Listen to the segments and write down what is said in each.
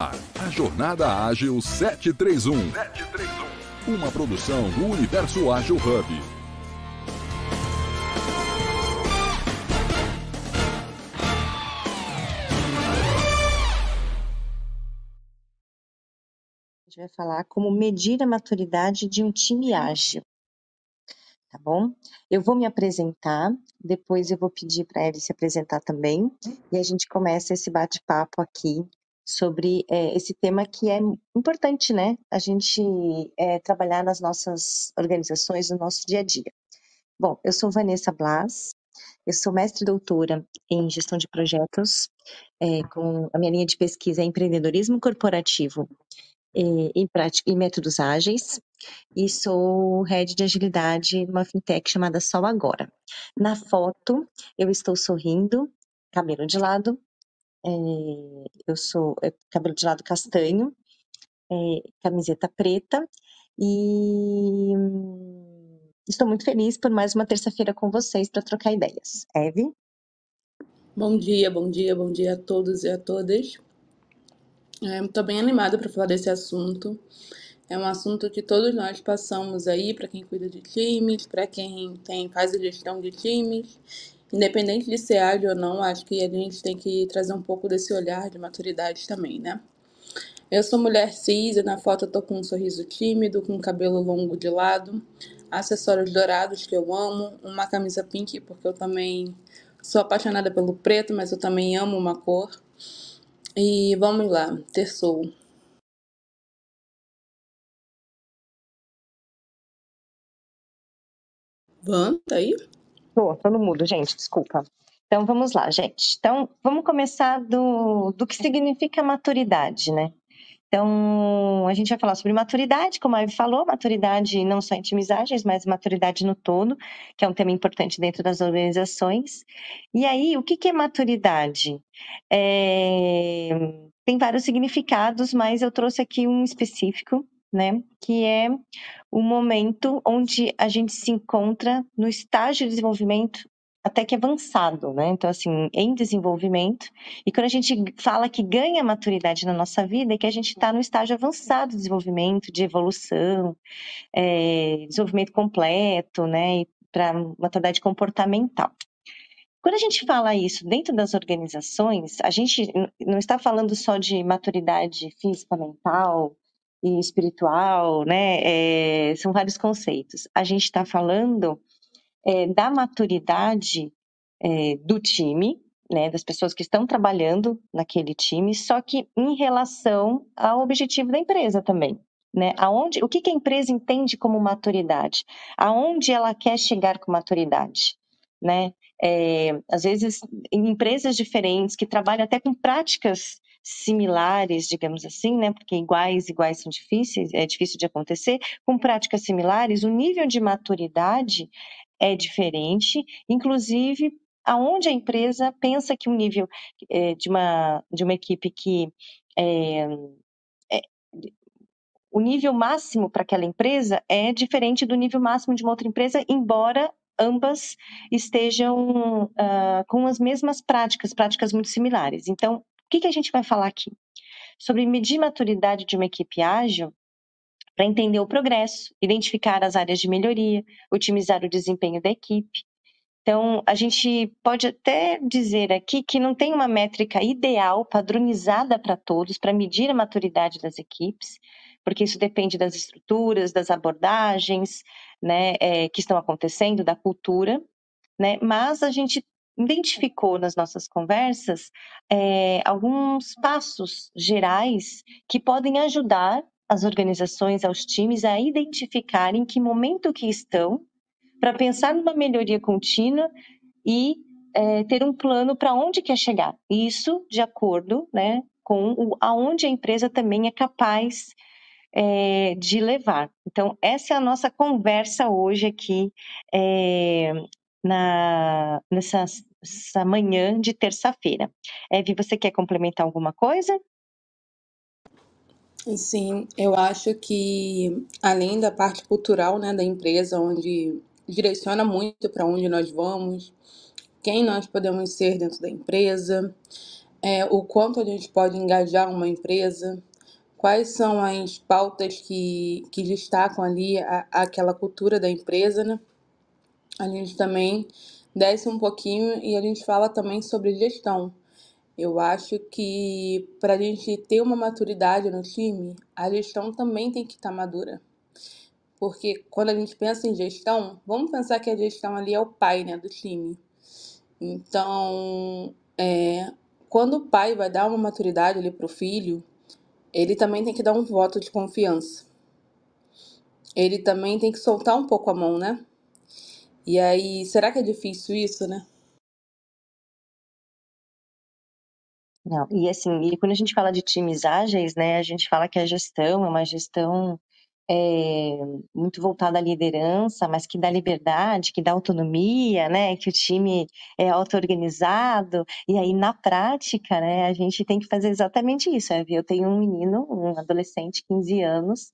A Jornada Ágil 731. 731. Uma produção do Universo Ágil Hub. A gente vai falar como medir a maturidade de um time ágil tá bom? Eu vou me apresentar, depois eu vou pedir para ele se apresentar também, e a gente começa esse bate-papo aqui sobre é, esse tema que é importante, né? A gente é, trabalhar nas nossas organizações, no nosso dia a dia. Bom, eu sou Vanessa Blas, eu sou mestre doutora em gestão de projetos, é, com a minha linha de pesquisa é empreendedorismo corporativo e, e, e métodos ágeis e sou head de agilidade numa fintech chamada Sol Agora. Na foto, eu estou sorrindo, cabelo de lado, é, eu sou é, cabelo de lado castanho, é, camiseta preta e estou muito feliz por mais uma terça-feira com vocês para trocar ideias. Eve? Bom dia, bom dia, bom dia a todos e a todas. Estou é, bem animada para falar desse assunto. É um assunto que todos nós passamos aí, para quem cuida de times, para quem tem, faz a gestão de times. Independente de ser ágil ou não, acho que a gente tem que trazer um pouco desse olhar de maturidade também, né? Eu sou mulher cis, e na foto eu tô com um sorriso tímido, com cabelo longo de lado, acessórios dourados que eu amo, uma camisa pink, porque eu também sou apaixonada pelo preto, mas eu também amo uma cor. E vamos lá, terçou. Van, tá aí? Tô, tô no mudo, gente, desculpa. Então vamos lá, gente. Então vamos começar do, do que significa maturidade, né? Então, a gente vai falar sobre maturidade, como a Eve falou, maturidade não só em timizagens, mas maturidade no todo, que é um tema importante dentro das organizações. E aí, o que, que é maturidade? É... Tem vários significados, mas eu trouxe aqui um específico, né? Que é o momento onde a gente se encontra no estágio de desenvolvimento até que avançado, né? Então, assim, em desenvolvimento. E quando a gente fala que ganha maturidade na nossa vida, é que a gente está no estágio avançado de desenvolvimento, de evolução, é, desenvolvimento completo, né? Para maturidade comportamental. Quando a gente fala isso dentro das organizações, a gente não está falando só de maturidade física, mental e espiritual, né? É, são vários conceitos. A gente está falando é, da maturidade é, do time, né, das pessoas que estão trabalhando naquele time, só que em relação ao objetivo da empresa também. Né? Aonde, o que, que a empresa entende como maturidade? Aonde ela quer chegar com maturidade? Né? É, às vezes, em empresas diferentes que trabalham até com práticas similares, digamos assim, né? Porque iguais, iguais são difíceis, é difícil de acontecer. Com práticas similares, o nível de maturidade é diferente, inclusive aonde a empresa pensa que o nível é, de, uma, de uma equipe que é, é, o nível máximo para aquela empresa é diferente do nível máximo de uma outra empresa, embora ambas estejam uh, com as mesmas práticas, práticas muito similares. Então, o que, que a gente vai falar aqui? Sobre medir maturidade de uma equipe ágil, para entender o progresso, identificar as áreas de melhoria, otimizar o desempenho da equipe. Então, a gente pode até dizer aqui que não tem uma métrica ideal, padronizada para todos, para medir a maturidade das equipes, porque isso depende das estruturas, das abordagens né, é, que estão acontecendo, da cultura, né? mas a gente identificou nas nossas conversas é, alguns passos gerais que podem ajudar as organizações, aos times a identificarem em que momento que estão para pensar numa melhoria contínua e é, ter um plano para onde quer chegar. Isso de acordo né, com o, aonde a empresa também é capaz é, de levar. Então, essa é a nossa conversa hoje aqui é, na, nessa, nessa manhã de terça-feira. Eve, você quer complementar alguma coisa? Sim, eu acho que além da parte cultural, né, da empresa, onde direciona muito para onde nós vamos, quem nós podemos ser dentro da empresa, é, o quanto a gente pode engajar uma empresa, quais são as pautas que, que destacam ali a, aquela cultura da empresa, né? A gente também desce um pouquinho e a gente fala também sobre gestão. Eu acho que para a gente ter uma maturidade no time, a gestão também tem que estar tá madura. Porque quando a gente pensa em gestão, vamos pensar que a gestão ali é o pai né, do time. Então, é, quando o pai vai dar uma maturidade ali para o filho, ele também tem que dar um voto de confiança. Ele também tem que soltar um pouco a mão, né? E aí, será que é difícil isso, né? Não, e assim, e quando a gente fala de times ágeis, né, a gente fala que a gestão é uma gestão é, muito voltada à liderança, mas que dá liberdade, que dá autonomia, né? Que o time é auto-organizado. E aí, na prática, né, a gente tem que fazer exatamente isso. Né? Eu tenho um menino, um adolescente, 15 anos,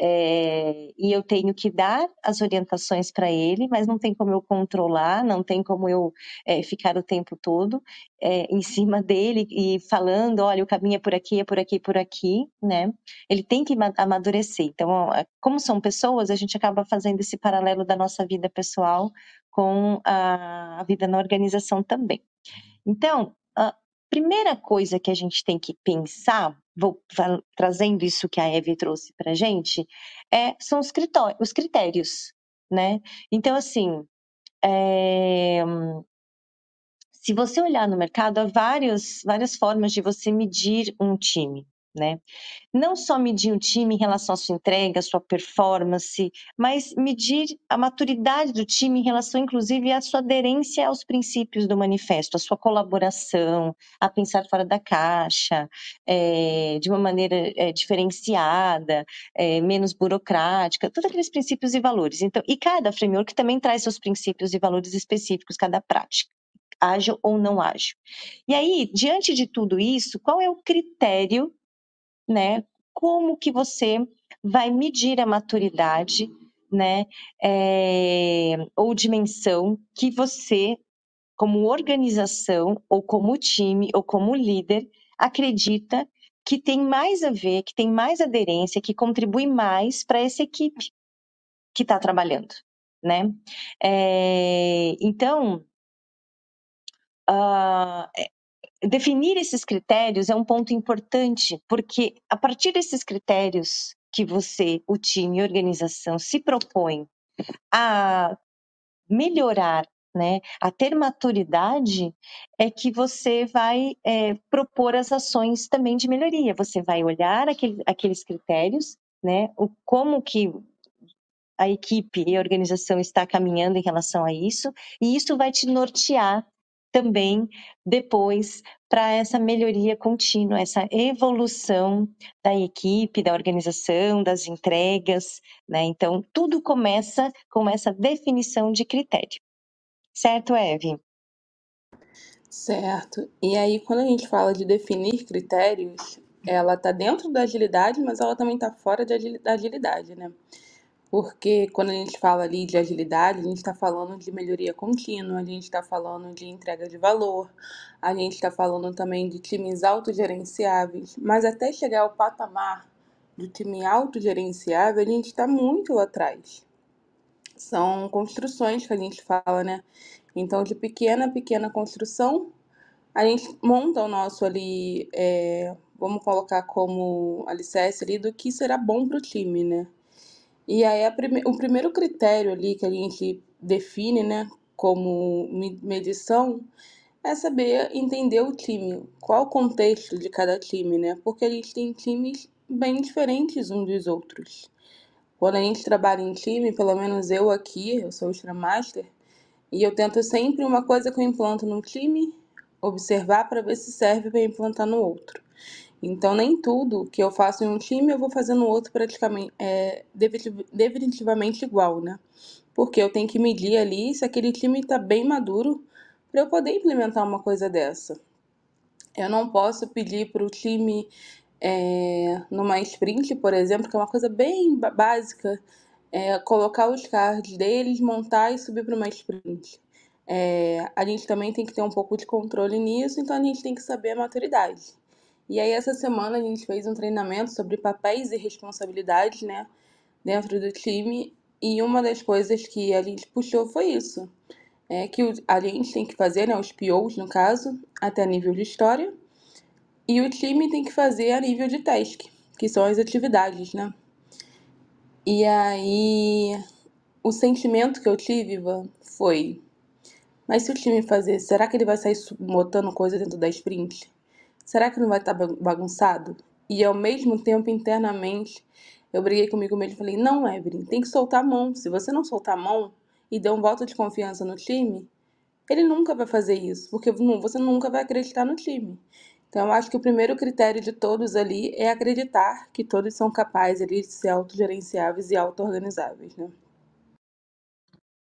é, e eu tenho que dar as orientações para ele, mas não tem como eu controlar, não tem como eu é, ficar o tempo todo é, em cima dele e falando, olha, o caminho é por aqui, é por aqui, por aqui, né? Ele tem que amadurecer. Então, como são pessoas, a gente acaba fazendo esse paralelo da nossa vida pessoal com a, vida na organização também. Então, a primeira coisa que a gente tem que pensar, vou trazendo isso que a Eve trouxe para gente, é, são os, os critérios, né? Então, assim, é, se você olhar no mercado, há vários, várias formas de você medir um time. Né? Não só medir um time em relação à sua entrega, à sua performance, mas medir a maturidade do time em relação, inclusive, à sua aderência aos princípios do manifesto, à sua colaboração, a pensar fora da caixa, é, de uma maneira é, diferenciada, é, menos burocrática, todos aqueles princípios e valores. Então, e cada framework também traz seus princípios e valores específicos, cada prática ágil ou não ágil. E aí, diante de tudo isso, qual é o critério, né? Como que você vai medir a maturidade, né? É, ou dimensão que você, como organização, ou como time, ou como líder, acredita que tem mais a ver, que tem mais aderência, que contribui mais para essa equipe que está trabalhando, né? É, então, uh, definir esses critérios é um ponto importante, porque a partir desses critérios que você, o time, a organização se propõe a melhorar, né, a ter maturidade, é que você vai é, propor as ações também de melhoria. Você vai olhar aquele, aqueles critérios, né, o, como que a equipe e a organização está caminhando em relação a isso, e isso vai te nortear também depois para essa melhoria contínua, essa evolução da equipe, da organização, das entregas, né? Então, tudo começa com essa definição de critério. Certo, Eve? Certo. E aí, quando a gente fala de definir critérios, ela está dentro da agilidade, mas ela também está fora da agilidade, né? Porque quando a gente fala ali de agilidade, a gente está falando de melhoria contínua, a gente está falando de entrega de valor, a gente está falando também de times autogerenciáveis, mas até chegar ao patamar do time autogerenciável, a gente está muito atrás. São construções que a gente fala, né? Então, de pequena a pequena construção, a gente monta o nosso ali, é, vamos colocar como alicerce ali do que será bom para o time, né? E aí prime o primeiro critério ali que a gente define, né, como medição, é saber entender o time, qual o contexto de cada time, né? Porque a gente tem times bem diferentes uns dos outros. Quando a gente trabalha em time, pelo menos eu aqui, eu sou Scrum Master, e eu tento sempre uma coisa que eu implanto num time, observar para ver se serve para implantar no outro. Então, nem tudo que eu faço em um time eu vou fazer no outro praticamente, é, definitivamente igual, né? Porque eu tenho que medir ali se aquele time está bem maduro para eu poder implementar uma coisa dessa. Eu não posso pedir para o time, é, numa sprint, por exemplo, que é uma coisa bem básica, é, colocar os cards deles, montar e subir para uma sprint. É, a gente também tem que ter um pouco de controle nisso, então a gente tem que saber a maturidade. E aí, essa semana, a gente fez um treinamento sobre papéis e responsabilidades, né, dentro do time, e uma das coisas que a gente puxou foi isso: é que a gente tem que fazer, né, os POs, no caso, até nível de história, e o time tem que fazer a nível de task, que são as atividades, né. E aí, o sentimento que eu tive, Ivan, foi mas se o time fazer, será que ele vai sair botando coisa dentro da sprint? Será que não vai estar tá bagunçado? E ao mesmo tempo, internamente, eu briguei comigo mesmo e falei: não, Evelyn, tem que soltar a mão. Se você não soltar a mão e der um voto de confiança no time, ele nunca vai fazer isso, porque você nunca vai acreditar no time. Então, eu acho que o primeiro critério de todos ali é acreditar que todos são capazes ali, de ser autogerenciáveis e auto-organizáveis, né?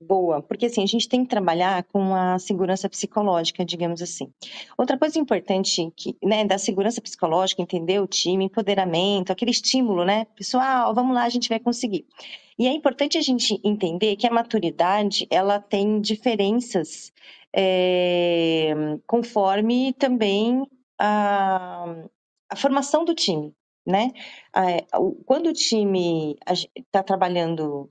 Boa, porque assim, a gente tem que trabalhar com a segurança psicológica, digamos assim. Outra coisa importante que, né, da segurança psicológica, entender o time, empoderamento, aquele estímulo, né? Pessoal, vamos lá, a gente vai conseguir. E é importante a gente entender que a maturidade, ela tem diferenças é, conforme também a, a formação do time, né? Quando o time está trabalhando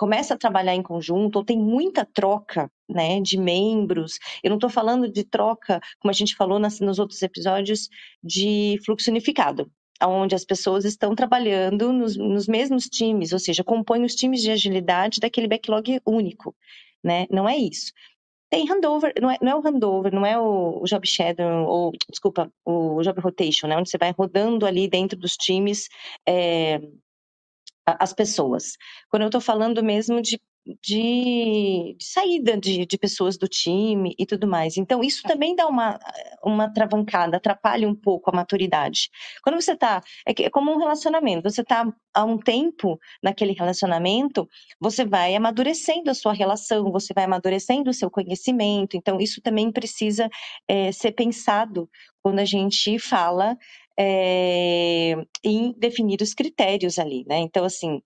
começa a trabalhar em conjunto, ou tem muita troca né, de membros. Eu não estou falando de troca, como a gente falou nas, nos outros episódios, de fluxo unificado, onde as pessoas estão trabalhando nos, nos mesmos times, ou seja, compõem os times de agilidade daquele backlog único. Né? Não é isso. Tem handover, não é, não é o handover, não é o, o, job shadow, ou, desculpa, o job rotation, né? Onde você vai rodando ali dentro dos times é, as pessoas. Quando eu estou falando mesmo de, de, de saída de, de, pessoas do time e tudo mais. Então, isso também dá uma, uma travancada, atrapalha um pouco a maturidade. Quando você está. É, é como um relacionamento, você está há um tempo naquele relacionamento, você vai amadurecendo a sua relação, você vai amadurecendo o seu conhecimento. Então, isso também precisa é, ser pensado quando a gente fala é, em definir os critérios ali, né? Então, assim,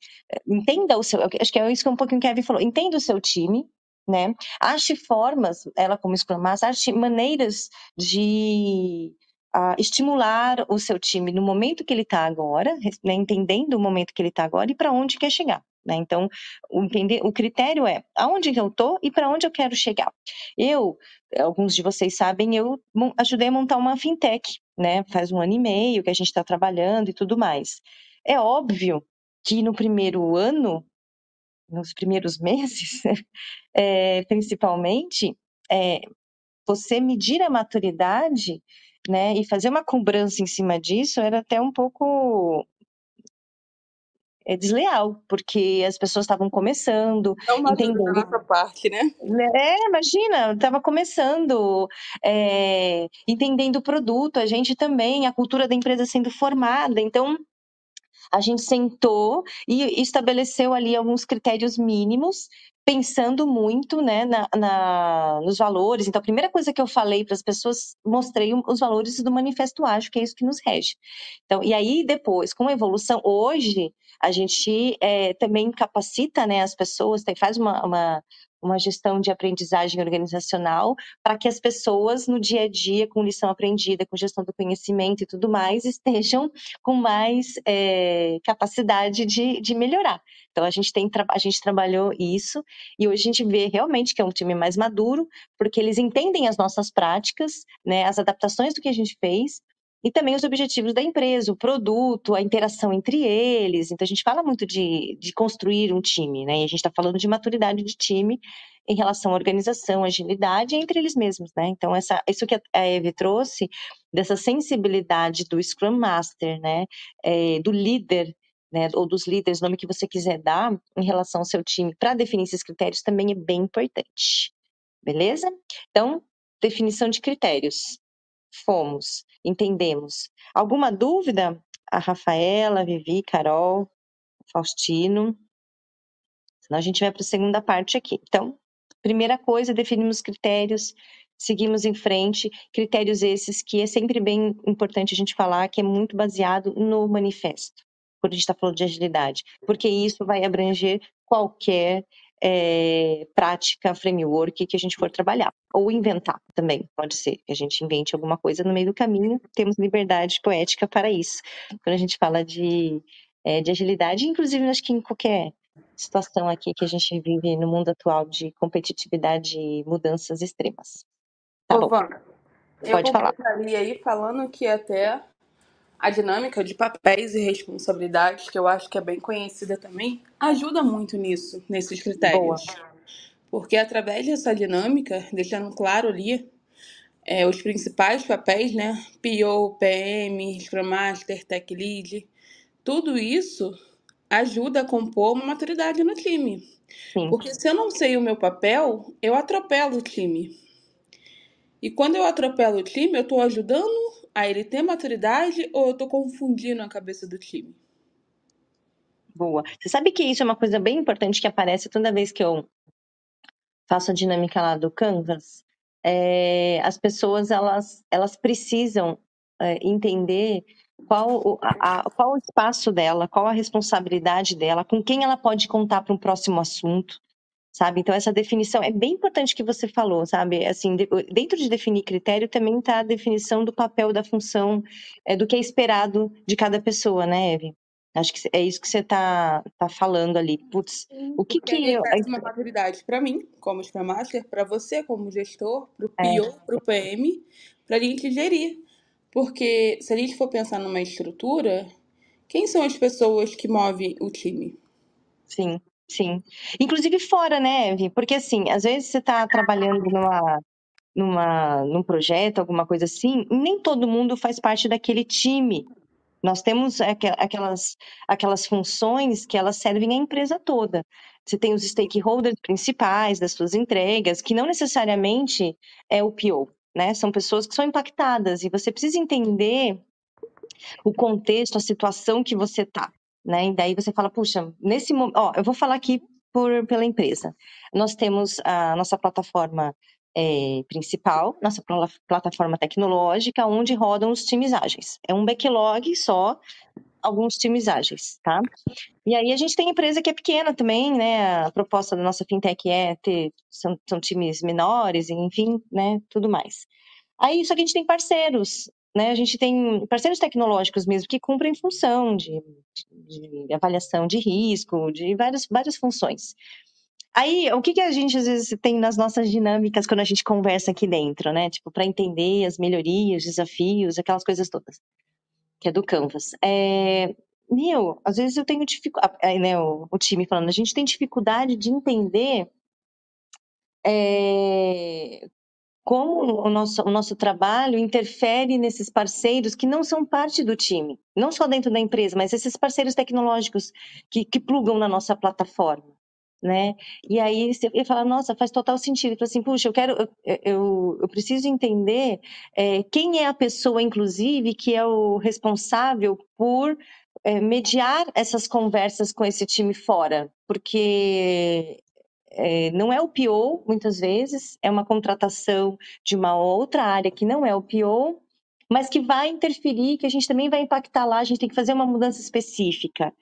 entenda o seu. Acho que é isso que um pouquinho o Kevin falou. Entenda o seu time, né? Ache formas, ela como Scrum Master, ache maneiras de uh, estimular o seu time no momento que ele está agora, né? entendendo o momento que ele está agora e para onde quer chegar. Né? Então, o, entender, o critério é aonde eu estou e para onde eu quero chegar. Eu, alguns de vocês sabem, eu ajudei a montar uma fintech, né? Faz um ano e meio que a gente está trabalhando e tudo mais. É óbvio que no primeiro ano, nos primeiros meses, é, principalmente, é, você medir a maturidade né, e fazer uma cobrança em cima disso era até um pouco é desleal, porque as pessoas estavam começando, é uma entendendo. Da nossa parte, né? É, imagina, estava começando, é, entendendo o produto, a gente também, a cultura da empresa sendo formada, então a gente sentou e estabeleceu ali alguns critérios mínimos pensando muito né, na, na, nos valores. Então, a primeira coisa que eu falei para as pessoas, mostrei os valores do Manifesto Ágil, que é isso que nos rege. Então, e aí, depois, com a evolução, hoje, a gente é, também capacita né, as pessoas, faz uma, uma uma gestão de aprendizagem organizacional para que as pessoas no dia a dia, com lição aprendida, com gestão do conhecimento e tudo mais, estejam com mais é, capacidade de, de melhorar. Então a gente tem a gente trabalhou isso e hoje a gente vê realmente que é um time mais maduro, porque eles entendem as nossas práticas, né, as adaptações do que a gente fez, e também os objetivos da empresa, o produto, a interação entre eles. Então, a gente fala muito de, de construir um time, né? E a gente está falando de maturidade de time em relação à organização, agilidade entre eles mesmos, né? Então, essa, isso que a Eve trouxe, dessa sensibilidade do Scrum Master, né? É, do líder, né? Ou dos líderes, nome que você quiser dar, em relação ao seu time, para definir esses critérios também é bem importante. Beleza? Então, definição de critérios. Fomos, entendemos. Alguma dúvida? A Rafaela, Vivi, Carol, Faustino. Senão a gente vai para a segunda parte aqui. Então, primeira coisa, definimos critérios, seguimos em frente. Critérios esses que é sempre bem importante a gente falar, que é muito baseado no manifesto, quando a gente está falando de agilidade, porque isso vai abranger qualquer é, prática, framework que a gente for trabalhar. Ou inventar também, pode ser que a gente invente alguma coisa no meio do caminho, temos liberdade poética para isso. Quando a gente fala de, é, de agilidade, inclusive acho que em qualquer situação aqui que a gente vive no mundo atual de competitividade e mudanças extremas. Tá Ô, bom. Pode eu falar. aí falando que até a dinâmica de papéis e responsabilidades, que eu acho que é bem conhecida também, ajuda muito nisso, nesses critérios. Boa. Porque através dessa dinâmica, deixando claro ali é, os principais papéis, né? PO, PM, Scrum Master, Tech Lead, tudo isso ajuda a compor uma maturidade no time. Sim. Porque se eu não sei o meu papel, eu atropelo o time. E quando eu atropelo o time, eu estou ajudando a ele ter maturidade ou eu tô confundindo a cabeça do time? Boa. Você sabe que isso é uma coisa bem importante que aparece toda vez que eu faço a dinâmica lá do Canvas. É, as pessoas elas, elas precisam é, entender qual o, a, qual o espaço dela, qual a responsabilidade dela, com quem ela pode contar para um próximo assunto sabe? Então essa definição é bem importante que você falou, sabe? Assim, de, dentro de definir critério também está a definição do papel da função, é, do que é esperado de cada pessoa, né, Eve? Acho que é isso que você está tá falando ali. Putz, o que que eu... uma maturidade para mim, como Scrum Master, para você como gestor, para o PO, é. para o PM, para a gente gerir. Porque se a gente for pensar numa estrutura, quem são as pessoas que movem o time? Sim. Sim. Inclusive fora, né, Eve? Porque assim, às vezes você está trabalhando numa, numa, num projeto, alguma coisa assim, nem todo mundo faz parte daquele time. Nós temos aquelas, aquelas funções que elas servem à empresa toda. Você tem os stakeholders principais das suas entregas, que não necessariamente é o PO, né? São pessoas que são impactadas e você precisa entender o contexto, a situação que você está né? E daí você fala, puxa, nesse momento, eu vou falar aqui por, pela empresa. Nós temos a nossa plataforma é, principal, nossa pl plataforma tecnológica, onde rodam os times ágeis. É um backlog só, alguns times ágeis, tá? E aí a gente tem empresa que é pequena também, né? A proposta da nossa fintech é ter são, são times menores, enfim, né? Tudo mais. Aí só que a gente tem parceiros né, a gente tem parceiros tecnológicos mesmo que cumprem função de, de, de avaliação de risco, de várias, várias funções. Aí, o que, que a gente às vezes tem nas nossas dinâmicas quando a gente conversa aqui dentro, né? Tipo, para entender as melhorias, desafios, aquelas coisas todas, que é do Canvas. É, meu, às vezes eu tenho dificuldade, né, o, o, time falando, a gente tem dificuldade de entender é, como o nosso, o nosso trabalho interfere nesses parceiros que não são parte do time, não só dentro da empresa, mas esses parceiros tecnológicos que, que plugam na nossa plataforma. Né? E aí você fala, nossa, faz total sentido. Fala assim, puxa, eu quero, eu, eu, eu preciso entender é, quem é a pessoa, inclusive, que é o responsável por é, mediar essas conversas com esse time fora, porque é, não é o PO, muitas vezes, é uma contratação de uma outra área que não é o PO, mas que vai interferir, que a gente também vai impactar lá, a gente tem que fazer uma mudança específica.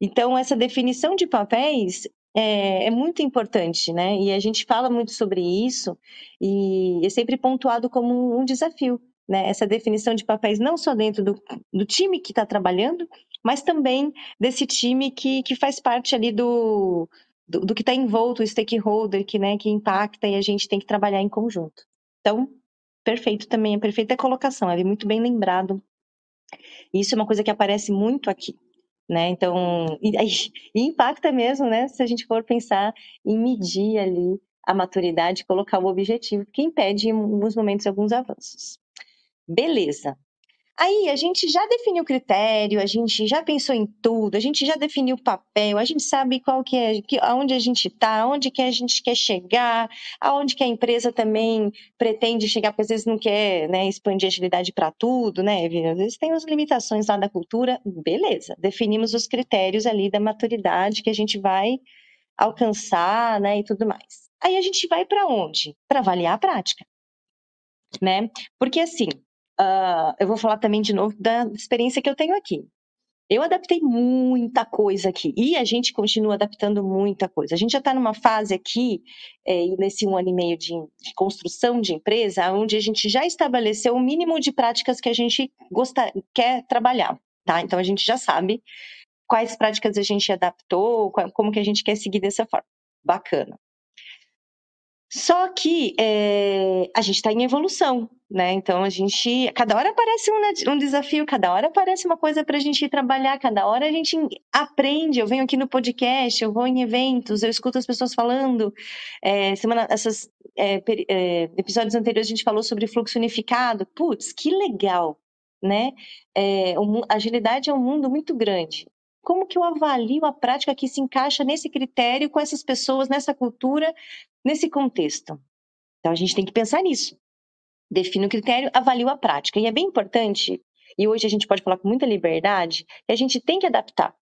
Então, essa definição de papéis é, é, muito importante, né? E a gente fala muito sobre isso e é sempre pontuado como um desafio, né? Essa definição de papéis não só dentro do, do time que está trabalhando, mas também desse time que, que faz parte ali do, do, do que está envolto o stakeholder que, né, que impacta e a gente tem que trabalhar em conjunto. Então, perfeito também, a perfeita colocação, é muito bem lembrado. Isso é uma coisa que aparece muito aqui, né? Então, e, e impacta mesmo, né? Se a gente for pensar em medir ali a maturidade, colocar o objetivo, que impede em alguns momentos alguns avanços. Beleza. Aí a gente já definiu o critério, a gente já pensou em tudo, a gente já definiu o papel, a gente sabe qual que é, aonde a gente está, aonde que a gente quer chegar, aonde que a empresa também pretende chegar, porque às vezes não quer né, expandir agilidade para tudo, né? Às vezes tem as limitações lá da cultura, beleza, definimos os critérios ali da maturidade que a gente vai alcançar, né, e tudo mais. Aí a gente vai para onde? Para avaliar a prática, né? Porque assim, Uh, eu vou falar também de novo da experiência que eu tenho aqui. Eu adaptei muita coisa aqui e a gente continua adaptando muita coisa. A gente já está numa fase aqui, é, nesse um ano e meio de, de, construção de empresa, onde a gente já estabeleceu o mínimo de práticas que a gente gosta, quer trabalhar. Tá? Então a gente já sabe quais práticas a gente adaptou, como que a gente quer seguir dessa forma. Bacana. Só que é, a gente está em evolução, né? Então a gente, cada hora aparece um, um desafio, cada hora aparece uma coisa para a gente trabalhar, cada hora a gente aprende. Eu venho aqui no podcast, eu vou em eventos, eu escuto as pessoas falando. É, semana, esses é, é, episódios anteriores a gente falou sobre fluxo unificado. Putz, que legal, né? É, agilidade é um mundo muito grande como que eu avalio a prática que se encaixa nesse critério, com essas pessoas, nessa cultura, nesse contexto? Então a gente tem que pensar nisso. Defino o critério, avalio a prática. E é bem importante, e hoje a gente pode falar com muita liberdade, que a gente tem que adaptar.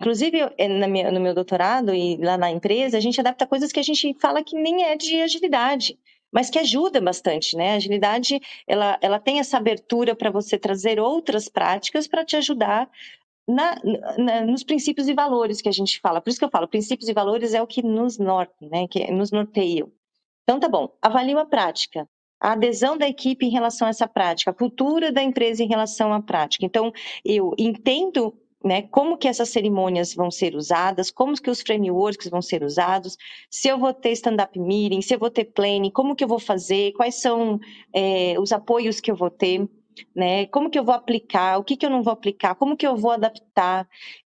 Inclusive, eh, no meu doutorado e lá na empresa, a gente adapta coisas que a gente fala que nem é de agilidade, mas que ajuda bastante, né? A agilidade, ela, ela tem essa abertura para você trazer outras práticas para te ajudar na, na, nos princípios e valores que a gente fala. Por isso que eu falo, princípios e valores é o que nos norte, né? Que nos norteiam. Então tá bom, avalio a prática, a adesão da equipe em relação a essa prática, a cultura da empresa em relação à prática. Então, eu entendo né, como que essas cerimônias vão ser usadas, como que os frameworks vão ser usados, se eu vou ter stand-up meeting, se eu vou ter planning, como que eu vou fazer, quais são é, os apoios que eu vou ter né? Como que eu vou aplicar? O que que eu não vou aplicar? Como que eu vou adaptar?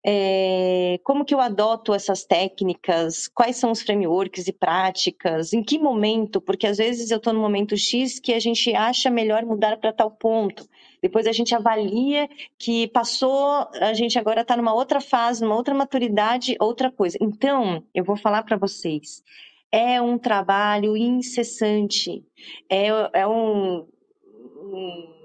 É, como que eu adoto essas técnicas? Quais são os frameworks e práticas? Em que momento? Porque às vezes eu estou no momento X que a gente acha melhor mudar para tal ponto. Depois a gente avalia que passou, a gente agora está numa outra fase, numa outra maturidade, outra coisa. Então, eu vou falar para vocês. É um trabalho incessante. É, é um, um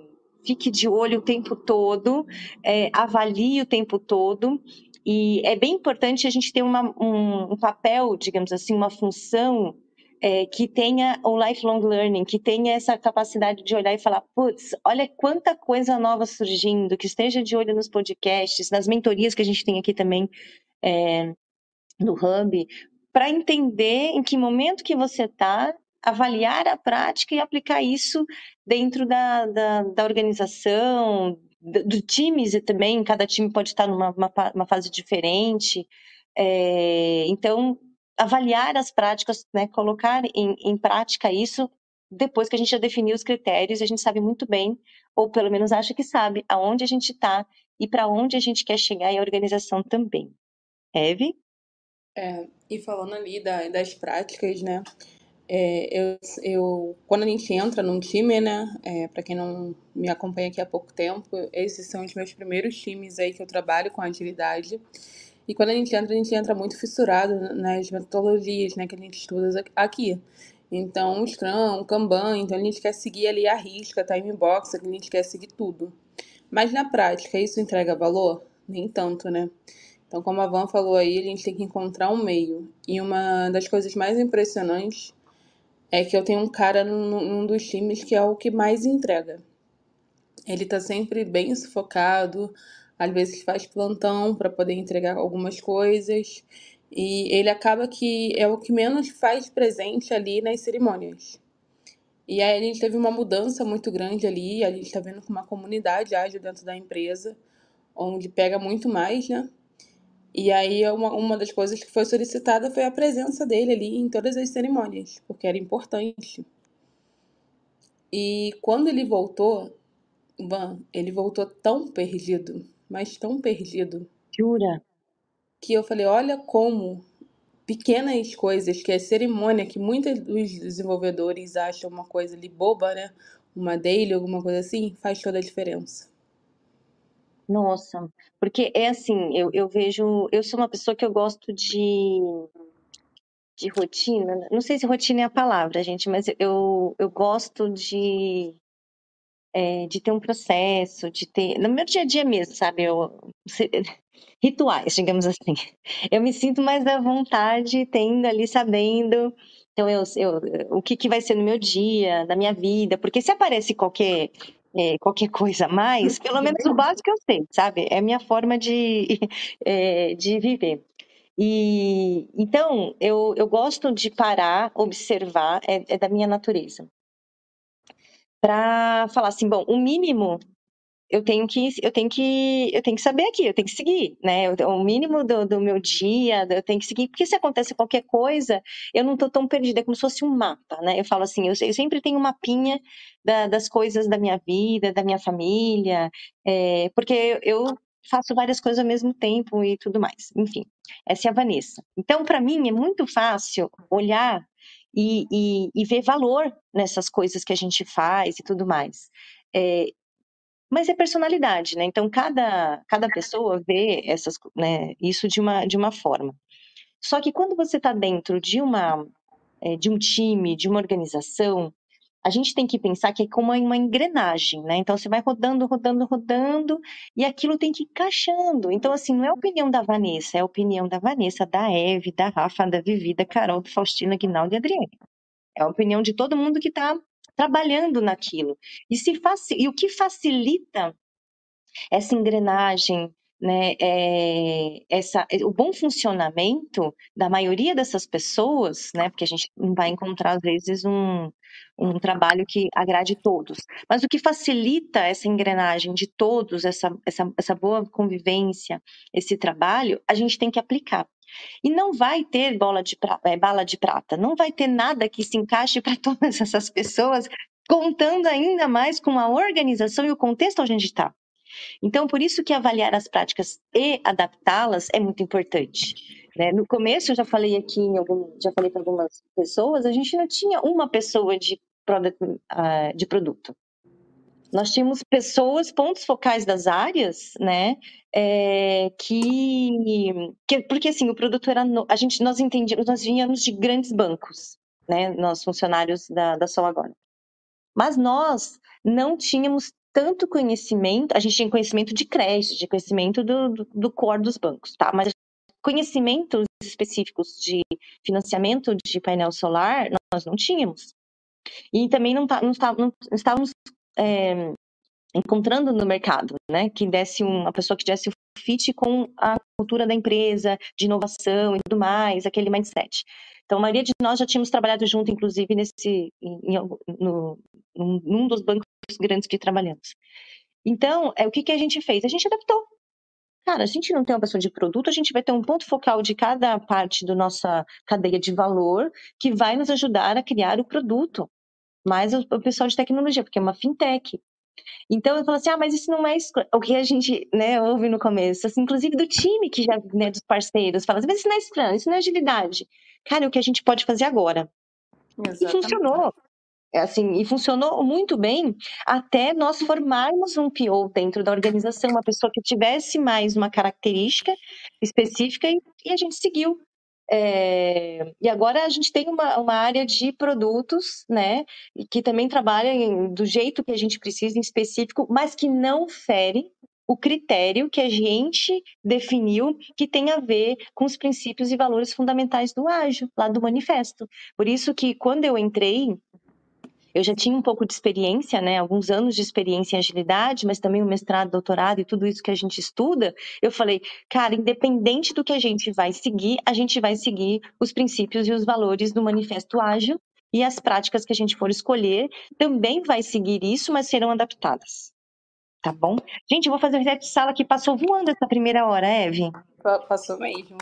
fique de olho o tempo todo, é, avalie o tempo todo. E é bem importante a gente ter uma, um, um papel, digamos assim, uma função é, que tenha o lifelong learning, que tenha essa capacidade de olhar e falar, putz, olha quanta coisa nova surgindo, que esteja de olho nos podcasts, nas mentorias que a gente tem aqui também é, no Hub, para entender em que momento que você está avaliar a prática e aplicar isso dentro da, da, da organização, do, do, times também, cada time pode estar numa uma, uma fase diferente. É, então, avaliar as práticas, né, colocar em, em prática isso depois que a gente já definiu os critérios, a gente sabe muito bem, ou pelo menos acha que sabe, aonde a gente está e para onde a gente quer chegar e a organização também. Eve? É, e falando ali da, das práticas, né? É, eu, eu, quando a gente entra num time, né? É, para quem não me acompanha aqui há pouco tempo, esses são os meus primeiros times aí que eu trabalho com agilidade. E quando a gente entra, a gente entra muito fissurado nas metodologias, né, que a gente estuda aqui. Então, o Scrum, o Kanban, então a gente quer seguir ali a risca, time box, a gente quer seguir tudo. Mas na prática, isso entrega valor? Nem tanto, né? Então, como a Van falou aí, a gente tem que encontrar um meio. E uma das coisas mais impressionantes é que eu tenho um cara num, dos times que é o que mais entrega. Ele tá sempre bem sufocado, às vezes faz plantão para poder entregar algumas coisas, e ele acaba que é o que menos faz presente ali nas cerimônias. E aí a gente teve uma mudança muito grande ali, a gente está vendo que uma comunidade ágil dentro da empresa, onde pega muito mais, né? E aí uma, uma das coisas que foi solicitada foi a presença dele ali em todas as cerimônias, porque era importante. E quando ele voltou, Van, ele voltou tão perdido, mas tão perdido. Jura? Que eu falei, olha como pequenas coisas, que é cerimônia, que muitos dos desenvolvedores acham uma coisa ali boba, né? Uma daily, alguma coisa assim, faz toda a diferença. Nossa, porque é assim, eu, eu vejo, eu sou uma pessoa que eu gosto de, de rotina, não sei se rotina é a palavra, gente, mas eu, eu gosto de, é, de ter um processo, de ter, no meu dia a dia mesmo, sabe, eu, rituais, digamos assim. Eu me sinto mais à vontade tendo ali, sabendo, então eu, eu o que, que vai ser no meu dia, na minha vida, porque se aparece qualquer é, qualquer coisa a mais, pelo menos o básico eu sei, sabe? É a minha forma de, é, de viver. E então eu, eu gosto de parar, observar, é, é da minha natureza. Para falar assim, bom, o mínimo eu tenho que eu tenho que eu tenho que saber aqui, eu tenho que seguir, né? O mínimo do, do meu dia, eu tenho que seguir, porque se acontece qualquer coisa, eu não estou tão perdida, é como se fosse um mapa, né? Eu falo assim, eu, eu sempre tenho um mapinha da, das coisas da minha vida, da minha família, é, porque eu faço várias coisas ao mesmo tempo e tudo mais. Enfim, essa é a Vanessa. Então, para mim, é muito fácil olhar e, e, e, ver valor nessas coisas que a gente faz e tudo mais. É, mas é personalidade, né? Então cada, cada pessoa vê essas, né, isso de uma, de uma forma. Só que quando você está dentro de uma é, de um time, de uma organização, a gente tem que pensar que é como uma engrenagem, né? Então você vai rodando, rodando, rodando e aquilo tem que ir encaixando. Então, assim, não é a opinião da Vanessa, é a opinião da Vanessa, da Eve, da Rafa, da Vivi, da Carol, da Faustina, Guinaldo e Adriana. É a opinião de todo mundo que está trabalhando naquilo. E, se e o que facilita essa engrenagem, né, é, essa, é, o bom funcionamento da maioria dessas pessoas, né, porque a gente não vai encontrar, às vezes, um, um trabalho que agrade todos, mas o que facilita essa engrenagem de todos, essa, essa, essa boa convivência, esse trabalho, a gente tem que aplicar. E não vai ter bola de prata, é, bala de prata, não vai ter nada que se encaixe para todas essas pessoas, contando ainda mais com a organização e o contexto onde a gente está. Então, por isso que avaliar as práticas e adaptá-las é muito importante. Né? No começo, eu já falei aqui, algum, já falei para algumas pessoas, a gente não tinha uma pessoa de, product, uh, de produto. Nós tínhamos pessoas, pontos focais das áreas, né? É, que, que, porque assim o produto era no, a gente nós entendíamos nós vínhamos de grandes bancos né nós funcionários da, da Sol agora mas nós não tínhamos tanto conhecimento a gente tinha conhecimento de crédito de conhecimento do, do, do core dos bancos tá mas conhecimentos específicos de financiamento de painel solar nós não tínhamos e também não, tá, não, tá, não estávamos é, encontrando no mercado, né? Que desse uma pessoa que desse o fit com a cultura da empresa, de inovação e tudo mais, aquele mindset. Então, a maioria de nós já tínhamos trabalhado junto, inclusive, nesse, em, no, num dos bancos grandes que trabalhamos. Então, é, o que, que a gente fez? A gente adaptou. Cara, a gente não tem uma pessoa de produto, a gente vai ter um ponto focal de cada parte da nossa cadeia de valor que vai nos ajudar a criar o produto mais o pessoal de tecnologia, porque é uma fintech. Então eu falo assim, ah, mas isso não é o que a gente né, ouve no começo, assim, inclusive do time que já, né, dos parceiros, fala assim, mas isso não é Scrum, isso não é agilidade. Cara, é o que a gente pode fazer agora. Exatamente. E funcionou. É assim, e funcionou muito bem até nós formarmos um PO dentro da organização, uma pessoa que tivesse mais uma característica específica e, e a gente seguiu. É, e agora a gente tem uma, uma área de produtos, né, que também trabalha em, do jeito que a gente precisa, em específico, mas que não fere o critério que a gente definiu que tem a ver com os princípios e valores fundamentais do ágil, lá do manifesto. Por isso que quando eu entrei, eu já tinha um pouco de experiência, né, alguns anos de experiência em agilidade, mas também o mestrado, doutorado e tudo isso que a gente estuda. Eu falei, cara, independente do que a gente vai seguir, a gente vai seguir os princípios e os valores do Manifesto Ágil e as práticas que a gente for escolher também vai seguir isso, mas serão adaptadas. Tá bom? Gente, eu vou fazer o reset de sala que passou voando essa primeira hora, Eve. Passou mesmo.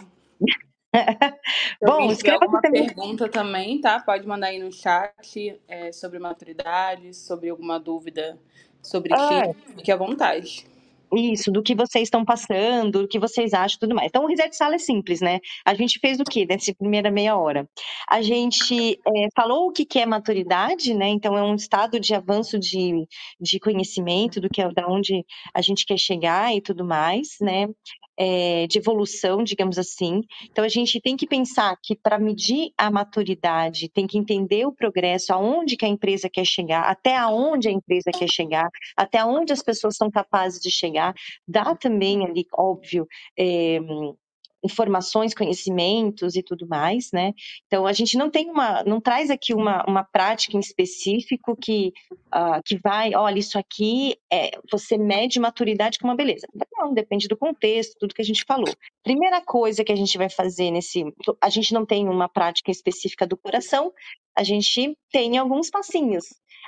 Bom, escreva aqui também. pergunta também, tá? Pode mandar aí no chat é, sobre maturidade, sobre alguma dúvida sobre ah, fique à vontade. Isso, do que vocês estão passando, do que vocês acham tudo mais. Então, o reset sala é simples, né? A gente fez o quê nessa primeira meia hora? A gente é, falou o que, que é maturidade, né? Então, é um estado de avanço de, de conhecimento, do que é da onde a gente quer chegar e tudo mais, né? É, de evolução, digamos assim. Então, a gente tem que pensar que para medir a maturidade, tem que entender o progresso, aonde que a empresa quer chegar, até aonde a empresa quer chegar, até onde as pessoas são capazes de chegar. Dá também ali, óbvio, é, informações, conhecimentos e tudo mais, né? Então a gente não tem uma, não traz aqui uma, uma prática em específico que, uh, que vai, olha, isso aqui é você mede maturidade com uma beleza. Não, depende do contexto, tudo que a gente falou. Primeira coisa que a gente vai fazer nesse, a gente não tem uma prática específica do coração, a gente tem alguns passinhos.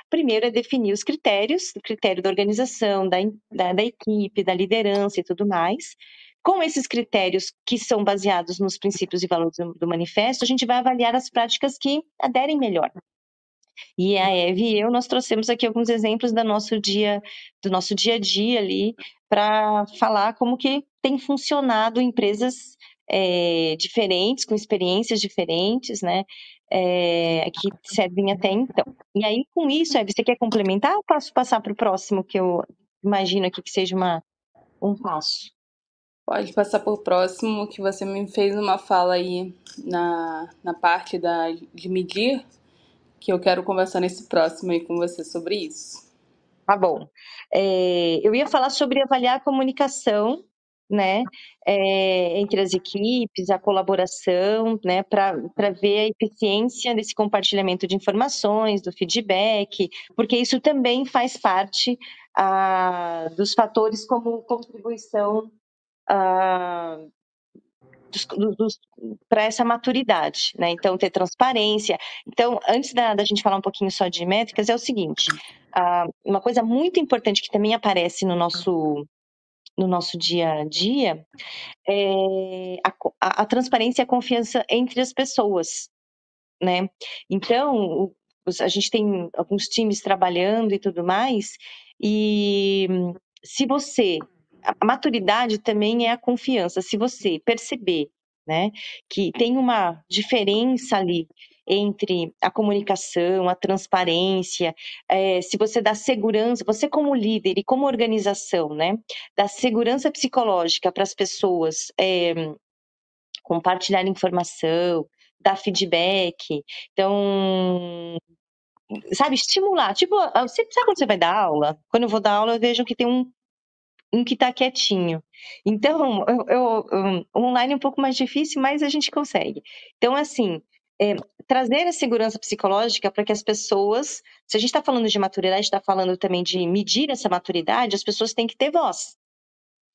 Primeiro é definir os critérios, o critério da organização, da, da, da equipe, da liderança e tudo mais. Com esses critérios que são baseados nos princípios e valores do, manifesto, a gente vai avaliar as práticas que aderem melhor. E a Eve e eu, nós trouxemos aqui alguns exemplos do nosso dia, do nosso dia a dia ali, para falar como que tem funcionado empresas é, diferentes, com experiências diferentes, né? É, que servem até então. E aí, com isso, Eve, você quer complementar ou posso passar para o próximo, que eu imagino aqui que seja uma, um passo? Pode passar por próximo, que você me fez uma fala aí na, na parte da, de medir, que eu quero conversar nesse próximo aí com você sobre isso. Tá bom. É, eu ia falar sobre avaliar a comunicação, né, é, entre as equipes, a colaboração, né, para ver a eficiência desse compartilhamento de informações, do feedback, porque isso também faz parte ah, dos fatores como contribuição uh, para essa maturidade, né? Então, ter transparência. Então, antes da, da, gente falar um pouquinho só de métricas, é o seguinte: uh, uma coisa muito importante que também aparece no nosso no nosso dia a dia é a, a, a transparência e a confiança entre as pessoas, né? Então, a gente tem alguns times trabalhando e tudo mais, e se você a maturidade também é a confiança. Se você perceber, né, que tem uma diferença ali entre a comunicação, a transparência, é, se você dá segurança, você como líder e como organização, né, dá segurança psicológica para as pessoas é, compartilhar informação, dar feedback, então sabe, estimular. Tipo, você sabe quando você vai dar aula? Quando eu vou dar aula, eu vejo que tem um um que está quietinho. Então, eu, eu, um, online é um pouco mais difícil, mas a gente consegue. Então, assim, é, trazer a segurança psicológica para que as pessoas, se a gente está falando de maturidade, está falando também de medir essa maturidade, as pessoas têm que ter voz.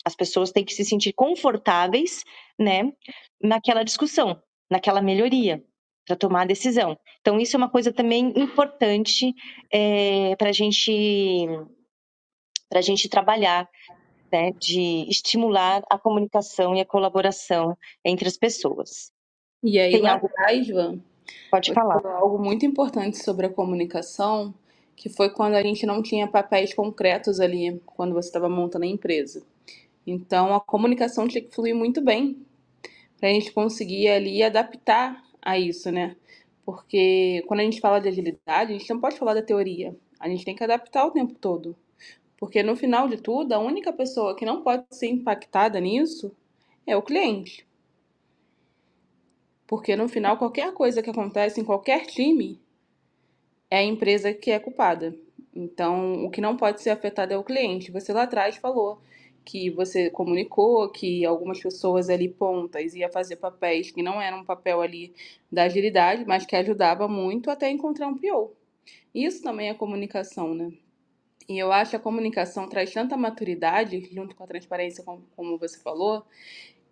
As pessoas têm que se sentir confortáveis, né, naquela discussão, naquela melhoria, para tomar a decisão. Então, isso é uma coisa também importante é, para gente, a gente trabalhar né, de estimular a comunicação e a colaboração entre as pessoas. E aí, Tem lá algo... atrás, Van, pode falar. Algo muito importante sobre a comunicação, que foi quando a gente não tinha papéis concretos ali, quando você estava montando a empresa. Então, a comunicação tinha que fluir muito bem, para a gente conseguir ali adaptar a isso, né? Porque quando a gente fala de agilidade, a gente não pode falar da teoria, a gente tem que adaptar o tempo todo. Porque no final de tudo, a única pessoa que não pode ser impactada nisso é o cliente. Porque no final, qualquer coisa que acontece em qualquer time é a empresa que é culpada. Então, o que não pode ser afetado é o cliente. Você lá atrás falou que você comunicou que algumas pessoas ali pontas ia fazer papéis que não eram um papel ali da agilidade, mas que ajudava muito até encontrar um PO. Isso também é comunicação, né? E eu acho que a comunicação traz tanta maturidade, junto com a transparência, como, como você falou,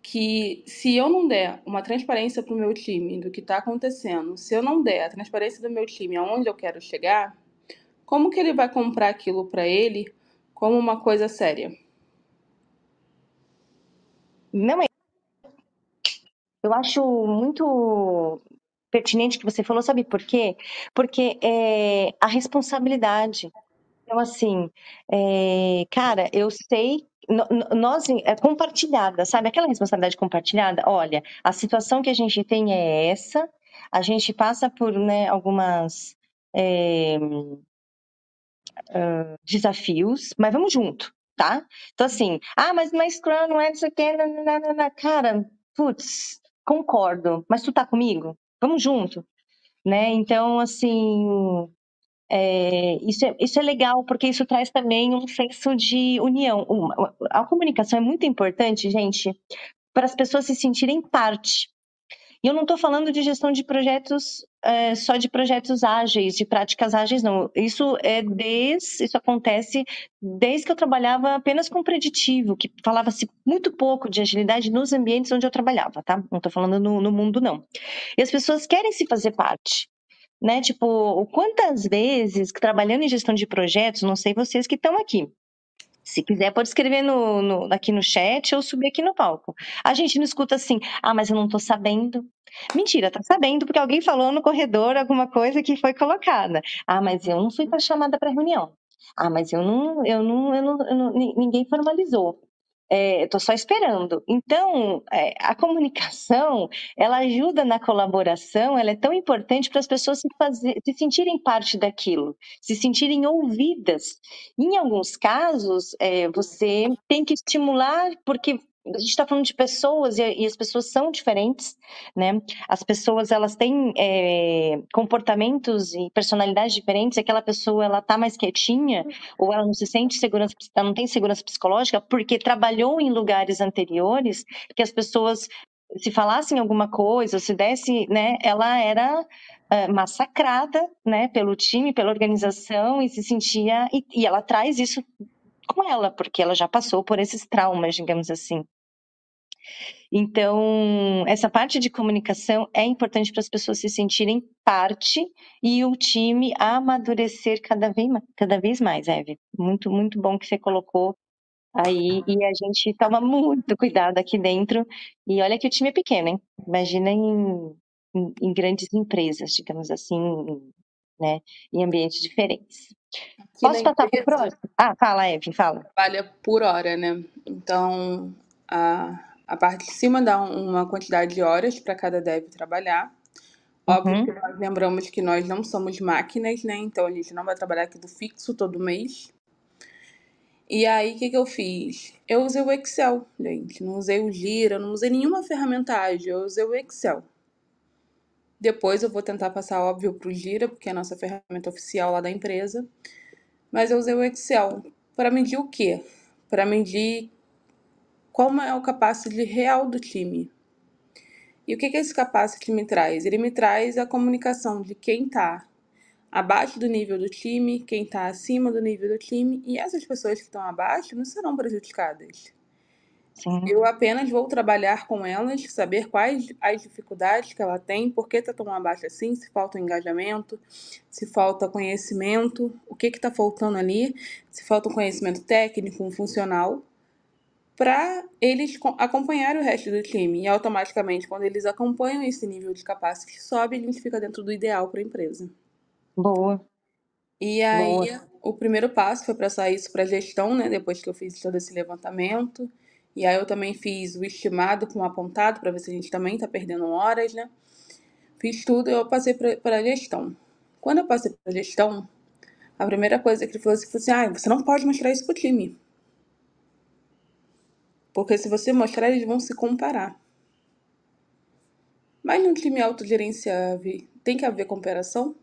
que se eu não der uma transparência para o meu time do que está acontecendo, se eu não der a transparência do meu time aonde eu quero chegar, como que ele vai comprar aquilo para ele como uma coisa séria? Não é. Eu acho muito pertinente que você falou, sabe por quê? Porque é a responsabilidade. Então, assim, é, cara, eu sei nós é compartilhada, sabe? Aquela responsabilidade compartilhada. Olha, a situação que a gente tem é essa. A gente passa por né, algumas é, uh, desafios, mas vamos junto, tá? Então assim, ah, mas na Scrum não é isso aqui, cara, putz, concordo. Mas tu tá comigo? Vamos junto, né? Então assim, é, isso, é, isso é legal, porque isso traz também um senso de união. A comunicação é muito importante, gente, para as pessoas se sentirem parte. E eu não estou falando de gestão de projetos é, só de projetos ágeis, de práticas ágeis, não. Isso é desde, isso acontece desde que eu trabalhava apenas com preditivo, que falava-se muito pouco de agilidade nos ambientes onde eu trabalhava, tá? Não estou falando no, no mundo, não. E as pessoas querem se fazer parte né? Tipo, quantas vezes trabalhando em gestão de projetos, não sei vocês que estão aqui, se quiser, pode escrever no, no, aqui no chat ou subir aqui no palco. A gente não escuta assim, ah, mas eu não tô sabendo. Mentira, tá sabendo, porque alguém falou no corredor alguma coisa que foi colocada. Ah, mas eu não fui para chamada para reunião. Ah, mas eu não, eu não, eu não, eu não ninguém formalizou estou é, só esperando. Então, é, a comunicação, ela ajuda na colaboração, ela é tão importante para as pessoas se, fazer, se sentirem parte daquilo, se sentirem ouvidas. Em alguns casos, é, você tem que estimular, porque a gente está falando de pessoas e, e, as pessoas são diferentes, né? As pessoas elas têm é, comportamentos e personalidades diferentes. Aquela pessoa ela tá mais quietinha ou ela não se sente segurança, ela não tem segurança psicológica porque trabalhou em lugares anteriores que as pessoas se falassem alguma coisa, se desse, né? Ela era uh, massacrada, né? Pelo time, pela organização e se sentia e, e ela traz isso com ela, porque ela já passou por esses traumas, digamos assim. Então, essa parte de comunicação é importante para as pessoas se sentirem parte e o time amadurecer cada vez, cada vez mais, Eve. Muito, muito bom que você colocou aí. E a gente toma muito cuidado aqui dentro. E olha que o time é pequeno, hein? Imagina em, em, em grandes empresas, digamos assim, né? Em ambientes diferentes. Aqui Posso passar para o próximo? Ah, fala, Eve, fala. Trabalha por hora, né? Então, a a parte de cima dá uma quantidade de horas para cada dev trabalhar. Óbvio uhum. que nós lembramos que nós não somos máquinas, né? Então a gente não vai trabalhar aqui do fixo todo mês. E aí, o que, que eu fiz? Eu usei o Excel, gente. Não usei o Gira, não usei nenhuma ferramenta ágil, eu usei o Excel. Depois eu vou tentar passar, óbvio, para o Gira, porque é a nossa ferramenta oficial lá da empresa. Mas eu usei o Excel. Para medir o quê? Para medir qual é o capacity real do time. E o que, que esse capacity me traz? Ele me traz a comunicação de quem está abaixo do nível do time, quem está acima do nível do time, e essas pessoas que estão abaixo não serão prejudicadas. Sim. Eu apenas vou trabalhar com elas, saber quais as dificuldades que ela tem, por que está tão abaixo assim, se falta engajamento, se falta conhecimento, o que está faltando ali, se falta um conhecimento técnico, funcional, para eles acompanhar o resto do time. E automaticamente, quando eles acompanham esse nível de capacidade sobe, a gente fica dentro do ideal para a empresa. Boa. E aí, Boa. o primeiro passo foi passar isso para gestão, né? Depois que eu fiz todo esse levantamento. E aí, eu também fiz o estimado com o apontado, para ver se a gente também está perdendo horas, né? Fiz tudo e eu passei para a gestão. Quando eu passei para a gestão, a primeira coisa que ele falou assim, foi assim: ah, você não pode mostrar isso para o time. Porque se você mostrar, eles vão se comparar. Mas num time autogerenciável, tem que haver comparação?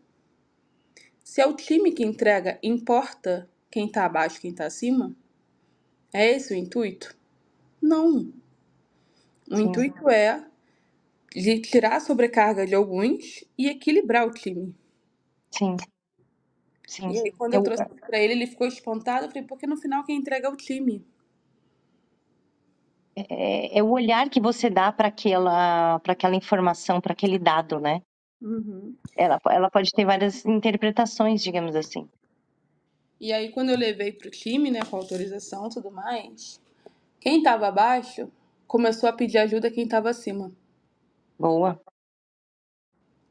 Se é o time que entrega, importa quem está abaixo, quem está acima? É esse o intuito? Não. O Sim. intuito é de tirar a sobrecarga de alguns e equilibrar o time. Sim. Sim. E aí, quando eu, eu trouxe para ele, ele ficou espantado. Eu falei, porque no final quem entrega é o time é, é o olhar que você dá para aquela, aquela informação, para aquele dado, né? Uhum. Ela, ela pode ter várias interpretações, digamos assim. E aí, quando eu levei para o time, né, com autorização e tudo mais, quem estava abaixo começou a pedir ajuda a quem estava acima. Boa.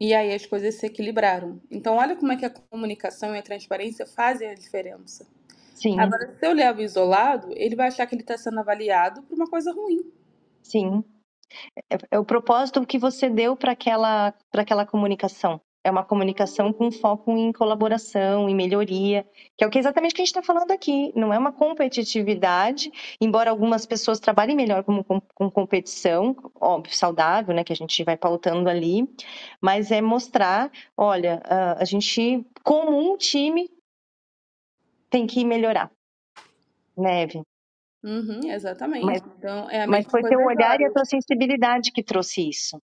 E aí as coisas se equilibraram. Então, olha como é que a comunicação e a transparência fazem a diferença. Sim. Agora, se eu levo isolado, ele vai achar que ele está sendo avaliado por uma coisa ruim. Sim. É, é o propósito que você deu para aquela, aquela comunicação. É uma comunicação com foco em colaboração, em melhoria, que é o que exatamente que a gente está falando aqui. Não é uma competitividade, embora algumas pessoas trabalhem melhor como, com, com competição, óbvio, saudável, né, que a gente vai pautando ali, mas é mostrar, olha, a gente, como um time, tem que melhorar. Neve. Uhum, exatamente. Mas, então, é mas foi teu olhar e a tua sensibilidade que trouxe isso.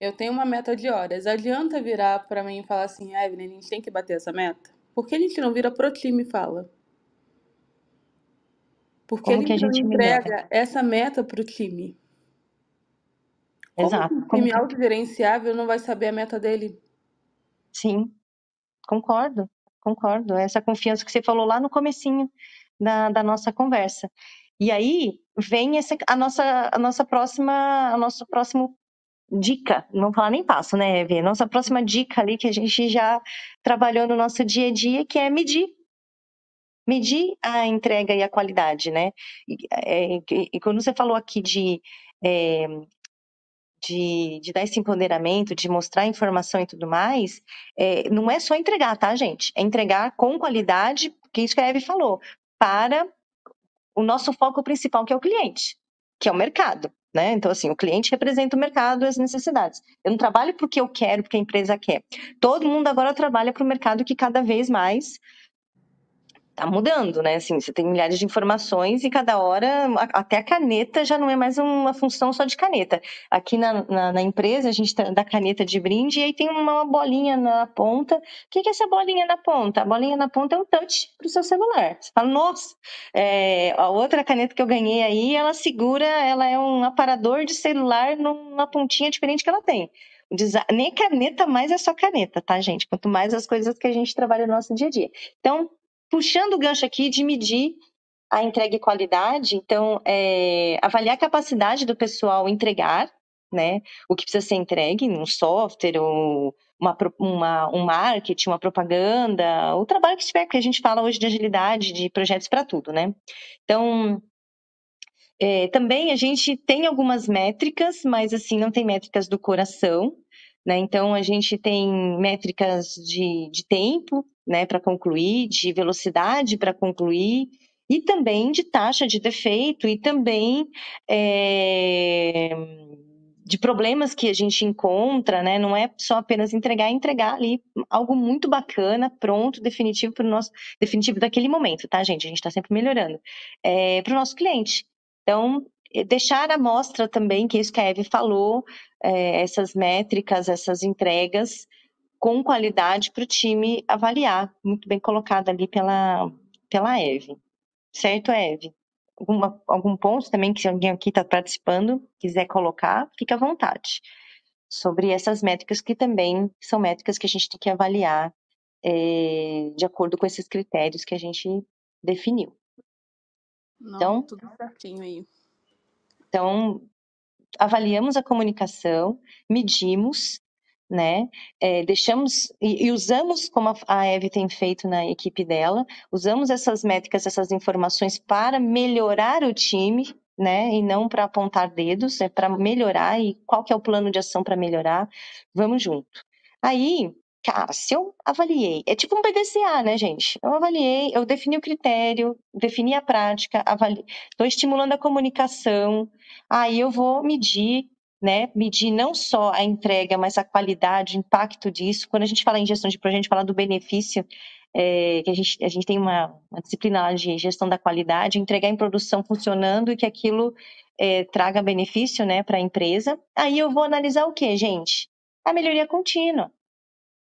Eu tenho uma meta de horas. Adianta virar pra mim e falar assim, ah, Evelyn, a gente tem que bater essa meta? Por que a gente não vira pro time e fala? Por que a gente não gente melhora? entrega essa meta pro time? Como Exato. um time que- autogerenciável não vai saber a meta dele? Sim, concordo, concordo. Essa confiança que você falou lá no comecinho da, da nossa conversa. E aí vem essa, a, nossa, a nossa próxima, a nosso próximo dica, não vou falar nem passo, né, Eve? Nossa próxima dica ali que a gente já trabalhou no nosso dia a dia, que é medir. Medir a entrega e a qualidade, né? E, é, e quando você falou aqui de, é, de, de dar esse empoderamento, de mostrar informação e tudo mais, é, não é só entregar, tá, gente? É entregar com qualidade, que isso que a Eve falou, para o nosso foco principal, que é o cliente, que é o mercado. Né? Então, assim, o cliente representa o mercado e as necessidades. Eu não trabalho porque eu quero, porque a empresa quer. Todo mundo agora trabalha para o mercado que cada vez mais tá mudando, né? Assim, você tem milhares de informações e cada hora, até a caneta já não é mais uma função só de caneta. Aqui na, na, na empresa, a gente tá, dá caneta de brinde e aí tem uma bolinha na ponta. O que, que é essa bolinha na ponta? A bolinha na ponta é um touch pro seu celular. Você fala, nossa, é, a outra caneta que eu ganhei aí, ela segura, ela é um aparador de celular numa pontinha diferente que ela tem. Nem caneta mais é só caneta, tá, gente? Quanto mais as coisas que a gente trabalha no nosso dia a dia. Então, puxando o gancho aqui de medir a entrega e qualidade, então, é, avaliar a capacidade do pessoal entregar, né, o que precisa ser entregue num software ou uma, uma, um marketing, uma propaganda, o trabalho que tiver, porque a gente fala hoje de agilidade, de projetos para tudo, né? Então, é, também a gente tem algumas métricas, mas assim, não tem métricas do coração, né? Então a gente tem métricas de, de tempo, né, para concluir, de velocidade para concluir, e também de taxa de defeito, e também é, de problemas que a gente encontra, né? Não é só apenas entregar, é entregar ali algo muito bacana, pronto, definitivo para o nosso, definitivo daquele momento, tá, gente? A gente está sempre melhorando. É, para o nosso cliente. Então, eh, deixar a mostra também, que é isso que a Eve falou, eh, essas métricas, essas entregas com qualidade para o time avaliar. Muito bem colocado ali pela, pela Eve. Certo, Eve? Alguma, algum ponto também que se alguém aqui está participando quiser colocar, fica à vontade. Sobre essas métricas que também são métricas que a gente tem que avaliar eh, de acordo com esses critérios que a gente definiu. Não, Então- tudo certinho aí. Então, avaliamos a comunicação, medimos, né? É, deixamos e, e usamos, como a, a Eve tem feito na equipe dela, usamos essas métricas, essas informações para melhorar o time, né? E não para apontar dedos, é para melhorar. E qual que é o plano de ação para melhorar? Vamos junto. Aí, cara, se eu avaliei, é tipo um PDCA, né, gente? Eu avaliei, eu defini o critério, defini a prática, estou estimulando a comunicação, aí eu vou medir né, medir não só a entrega, mas a qualidade, o impacto disso. Quando a gente fala em gestão de projeto, a gente fala do benefício, é, que a gente, a gente tem uma, uma, disciplina lá de gestão da qualidade, entregar em produção funcionando e que aquilo é, traga benefício né, para a empresa. Aí eu vou analisar o que, gente? A melhoria contínua.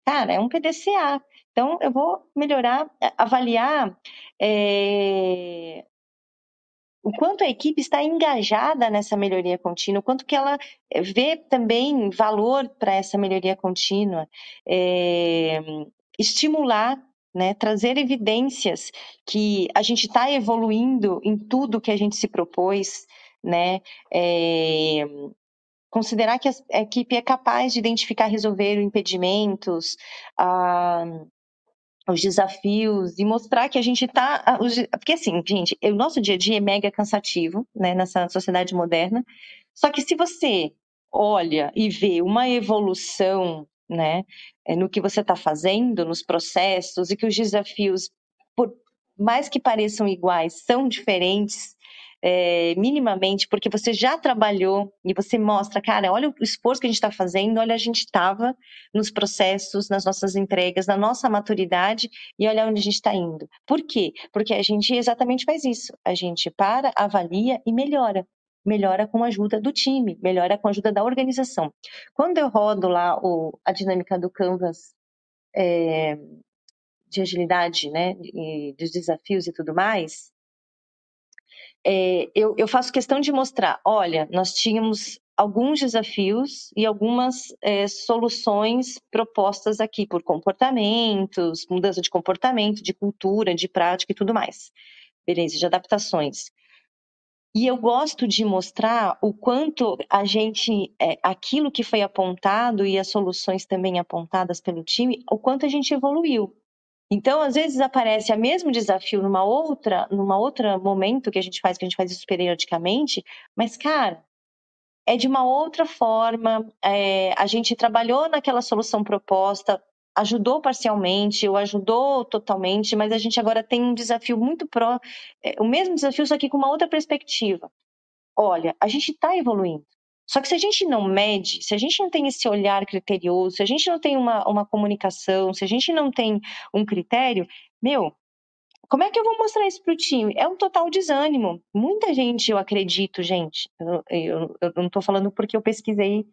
Cara, é um PDCA. Então, eu vou melhorar, avaliar é, o quanto a equipe está engajada nessa melhoria contínua, o quanto que ela vê também valor para essa melhoria contínua, é, estimular, né, trazer evidências que a gente está evoluindo em tudo que a gente se propôs, né, é, considerar que a equipe é capaz de identificar, resolver impedimentos, ah, os desafios e mostrar que a gente está. Porque, assim, gente, o nosso dia a dia é mega cansativo, né, nessa sociedade moderna. Só que se você olha e vê uma evolução, né, no que você está fazendo, nos processos, e que os desafios, por mais que pareçam iguais, são diferentes, é, minimamente, porque você já trabalhou e você mostra, cara, olha o esforço que a gente está fazendo, olha a gente estava nos processos, nas nossas entregas, na nossa maturidade e olha onde a gente está indo. Por quê? Porque a gente exatamente faz isso. A gente para, avalia e melhora melhora com a ajuda do time, melhora com a ajuda da organização. Quando eu rodo lá o, a dinâmica do Canvas é, de agilidade, né, e dos desafios e tudo mais, é, eu, eu, faço questão de mostrar, olha, nós tínhamos alguns desafios e algumas é, soluções propostas aqui por comportamentos, mudança de comportamento, de cultura, de prática e tudo mais. Beleza, de adaptações. E eu gosto de mostrar o quanto a gente, é, aquilo que foi apontado e as soluções também apontadas pelo time, o quanto a gente evoluiu. Então, às vezes aparece o mesmo desafio numa outra, numa outra momento que a gente faz, que a gente faz isso periodicamente, mas cara, é de uma outra forma. É, a gente trabalhou naquela solução proposta, ajudou parcialmente ou ajudou totalmente, mas a gente agora tem um desafio muito pró, é, o mesmo desafio, só que com uma outra perspectiva. Olha, a gente está evoluindo. Só que se a gente não mede, se a gente não tem esse olhar criterioso, se a gente não tem uma, uma comunicação, se a gente não tem um critério, meu, como é que eu vou mostrar isso para o time? É um total desânimo. Muita gente, eu acredito, gente, eu, eu, eu não estou falando porque eu pesquisei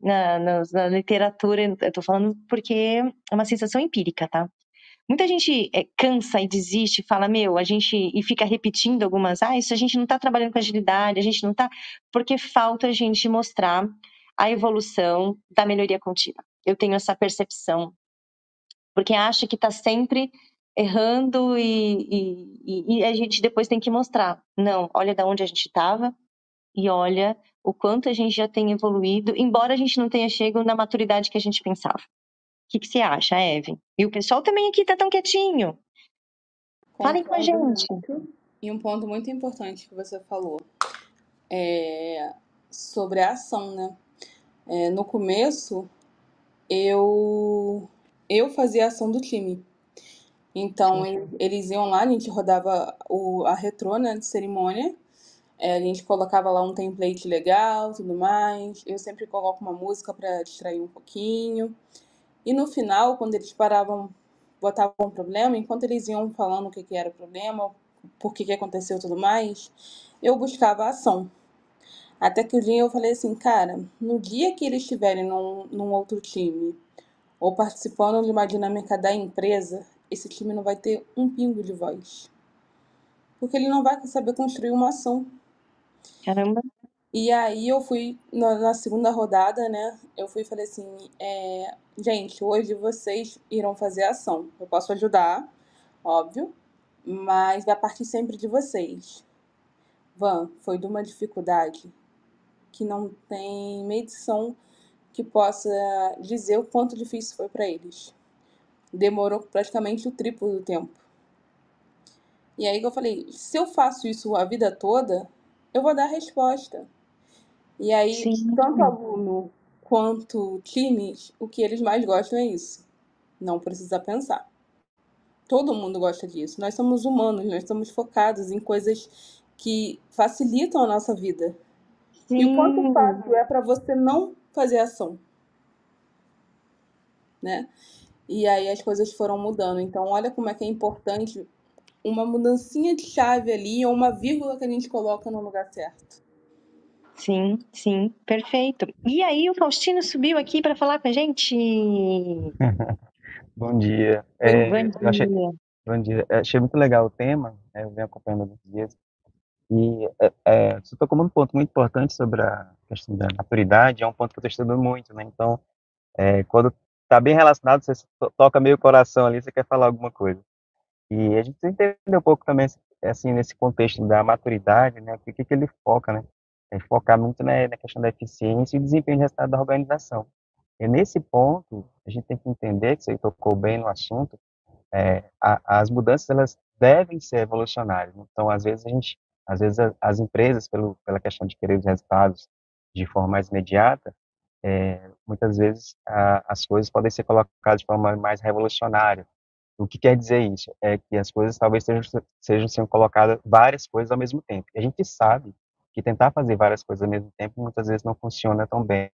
na, na, na literatura, eu tô falando porque é uma sensação empírica, tá? Muita gente é, cansa e desiste, fala, meu, a gente. e fica repetindo algumas, ah, isso a gente não está trabalhando com agilidade, a gente não está. Porque falta a gente mostrar a evolução da melhoria contínua. Eu tenho essa percepção. Porque acha que está sempre errando e, e, e, a gente depois tem que mostrar. Não, olha da onde a gente estava e olha o quanto a gente já tem evoluído, embora a gente não tenha chegado na maturidade que a gente pensava. O que, que você acha, Eve? E o pessoal também aqui tá tão quietinho. Falem com a gente. E um ponto muito importante que você falou é sobre a ação, né? É, no começo, eu eu fazia a ação do time. Então, eles iam lá, a gente rodava o, a retrô, né, de cerimônia, é, a gente colocava lá um template legal, tudo mais. Eu sempre coloco uma música para distrair um pouquinho. E no final, quando eles paravam, botavam um problema, enquanto eles iam falando o que, que era o problema, por que, que aconteceu tudo mais, eu buscava a ação. Até que o dia eu falei assim, cara, no dia que eles estiverem num, num outro time ou participando de uma dinâmica da empresa, esse time não vai ter um pingo de voz. Porque ele não vai saber construir uma ação. Caramba. E aí eu fui na, na segunda rodada, né? Eu fui e falei assim, é, gente, hoje vocês irão fazer ação. Eu posso ajudar, óbvio, mas vai partir sempre de vocês. Van, foi de uma dificuldade que não tem medição que possa dizer o quanto difícil foi para eles. Demorou praticamente o triplo do tempo. E aí que eu falei, se eu faço isso a vida toda, eu vou dar a resposta. E aí, Sim. tanto aluno quanto times, o que eles mais gostam é isso. Não precisa pensar. Todo mundo gosta disso. Nós somos humanos, nós estamos focados em coisas que facilitam a nossa vida. Sim. E o quanto fácil é para você não fazer ação. Né? E aí as coisas foram mudando. Então, olha como é que é importante uma mudancinha de chave ali ou uma vírgula que a gente coloca no lugar certo. Sim, sim, perfeito. E aí o Faustino subiu aqui para falar com a gente. bom dia. É, bom dia. Achei, bom dia. achei muito legal o tema, né, eu venho acompanhando há muitos dias. E é, é, você tocou um ponto muito importante sobre a questão da maturidade, é um ponto que eu estou estudando muito, né? Então, é, quando está bem relacionado, você toca meio coração ali, você quer falar alguma coisa. E a gente precisa entender um pouco também, assim, nesse contexto da maturidade, né, o que, que ele foca, né? É focar muito né, na questão da eficiência e desempenho de resultado da organização. E nesse ponto, a gente tem que entender, que você tocou bem no assunto, é, a, as mudanças, elas devem ser evolucionárias. Então, às vezes, a gente, às vezes, as empresas, pelo, pela questão de querer os resultados de forma mais imediata, é, muitas vezes a, as coisas podem ser colocadas de forma mais revolucionária, O que quer dizer isso? É que as coisas talvez sejam, sejam sendo colocadas várias coisas ao mesmo tempo. A gente sabe que tentar fazer várias coisas ao mesmo tempo muitas vezes não funciona tão bem.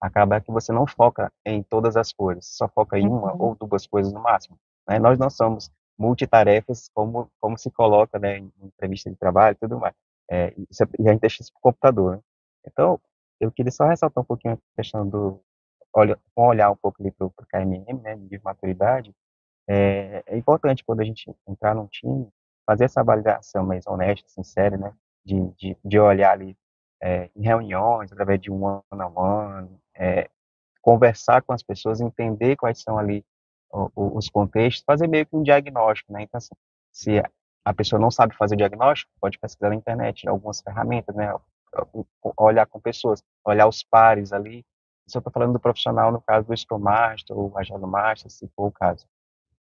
Acaba que você não foca em todas as coisas, só foca em uma uhum. ou duas coisas no máximo. Né? Nós não somos multitarefas como, como se coloca né, em entrevista de trabalho e tudo mais. É, isso é, e a gente deixa isso para o computador. Né? Então, eu queria só ressaltar um pouquinho a questão do olha, olhar um pouco para o KMM, né, de maturidade, é, é, importante quando a gente entrar num time, fazer essa avaliação mais honesta, sincera, né, de, de, de olhar ali é, em reuniões, através de um one-on-one, é, conversar com as pessoas, entender quais são ali os contextos, fazer meio que um diagnóstico, né, então assim, se a pessoa não sabe fazer o diagnóstico, pode pesquisar na internet algumas ferramentas, né, olhar com pessoas, olhar os pares ali, se eu estou falando do profissional, no caso do Scrum Master ou Agile Master, se for o caso.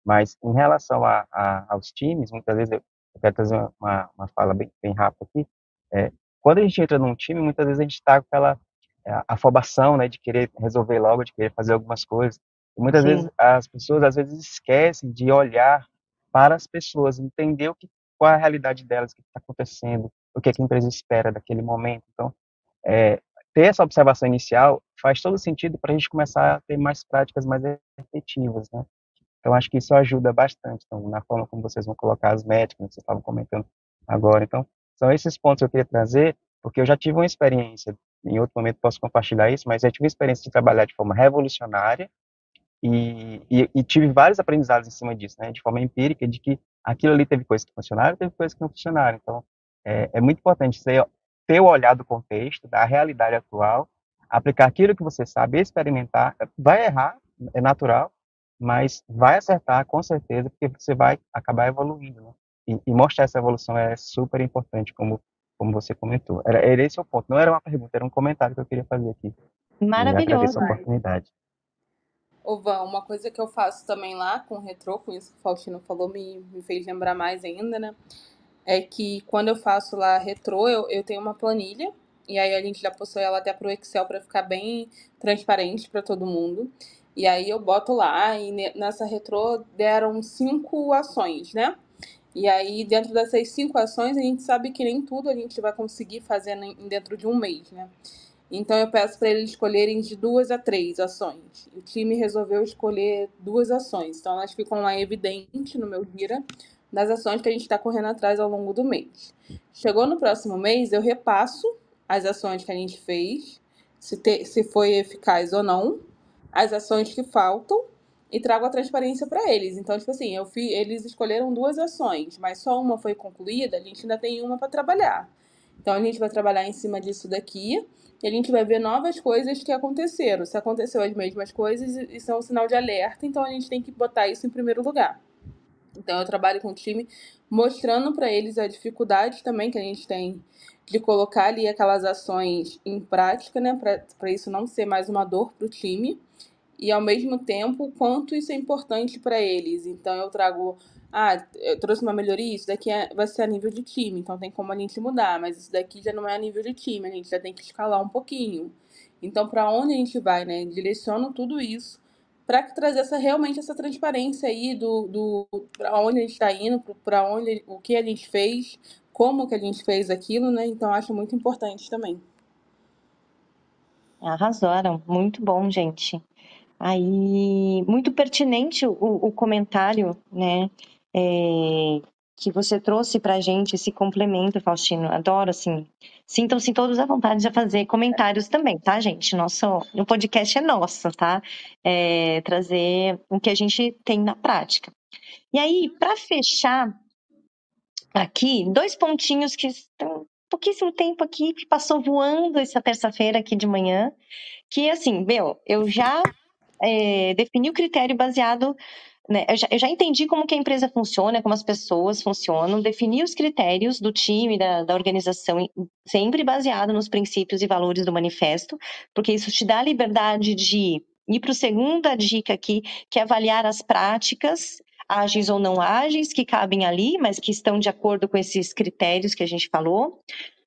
Mas em relação a, a, aos times, muitas vezes, eu, eu quero trazer uma, uma fala bem, bem rápida aqui, é, quando a gente entra num time, muitas vezes a gente está com aquela é, afobação, né, de querer resolver logo, de querer fazer algumas coisas. E muitas Sim. vezes as pessoas às vezes esquecem de olhar para as pessoas, entender o que, qual é a realidade delas, o que está acontecendo, o que, é que a empresa espera daquele momento. Então, é, ter essa observação inicial faz todo sentido para a gente começar a ter mais práticas mais efetivas, né? Então, acho que isso ajuda bastante, então, na forma como vocês vão colocar as métricas, que vocês estavam comentando agora. Então, são esses pontos que eu queria trazer, porque eu já tive uma experiência, em outro momento posso compartilhar isso, mas eu tive uma experiência de trabalhar de forma revolucionária e, e, e tive vários aprendizados em cima disso, né, de forma empírica, de que aquilo ali teve coisas que funcionaram, teve coisas que não funcionaram. Então, é, é muito importante ser, ter o olhar do contexto, da realidade atual, aplicar aquilo que você sabe, experimentar, vai errar, é natural, mas vai acertar com certeza, porque você vai acabar evoluindo, né? E, e mostrar essa evolução é super importante, como, como você comentou. Era, era esse o ponto, não era uma pergunta, era um comentário que eu queria fazer aqui. Maravilhoso. a oportunidade. Ô, Van, uma coisa que eu faço também lá com o retrô, com isso que o Faustino falou, me, me fez lembrar mais ainda, né? É que quando eu faço lá retrô, eu, eu tenho uma planilha, e aí a gente já possui ela até pro Excel para ficar bem transparente para todo mundo. E aí eu boto lá, e nessa retrô deram cinco ações, né? E aí, dentro dessas cinco ações, a gente sabe que nem tudo a gente vai conseguir fazer dentro de um mês, né? Então eu peço para eles escolherem de duas a três ações. O time resolveu escolher duas ações. Então elas ficam lá evidente no meu gira das ações que a gente está correndo atrás ao longo do mês. Chegou no próximo mês, eu repasso as ações que a gente fez, se, se foi eficaz ou não as ações que faltam e trago a transparência para eles. Então, tipo assim, eu fui, eles escolheram duas ações, mas só uma foi concluída, a gente ainda tem uma para trabalhar. Então, a gente vai trabalhar em cima disso daqui e a gente vai ver novas coisas que aconteceram. Se aconteceu as mesmas coisas, isso é um sinal de alerta, então a gente tem que botar isso em primeiro lugar. Então, eu trabalho com o time mostrando para eles a dificuldade também que a gente tem de colocar ali aquelas ações em prática, né, para isso não ser mais uma dor para o time e ao mesmo tempo quanto isso é importante para eles. Então eu trago, ah, eu trouxe uma melhoria, isso daqui é, vai ser a nível de time, então tem como a gente mudar, mas isso daqui já não é a nível de time, a gente já tem que escalar um pouquinho. Então para onde a gente vai, né? Direciono tudo isso para trazer essa realmente essa transparência aí do, do para onde a gente está indo, para onde o que a gente fez, como que a gente fez aquilo, né? Então acho muito importante também. Arrasaram, muito bom, gente. Aí, muito pertinente o, o comentário, né, é, que você trouxe para a gente, esse complemento, Faustino. Adoro, assim. Sintam-se todos à vontade de fazer comentários também, tá, gente? Nosso, o podcast é nosso, tá? É, trazer o que a gente tem na prática. E aí, para fechar aqui, dois pontinhos que estão pouquíssimo tempo aqui, que passou voando essa terça-feira aqui de manhã, que assim, meu, eu já é, definir o critério baseado né, eu, já, eu, já, entendi como que a empresa funciona, como as pessoas funcionam, definir os critérios do time, da, da, organização, sempre baseado nos princípios e valores do manifesto, porque isso te dá a liberdade de ir para a segunda dica aqui, que é avaliar as práticas, ágeis ou não ágeis, que cabem ali, mas que estão de acordo com esses critérios que a gente falou.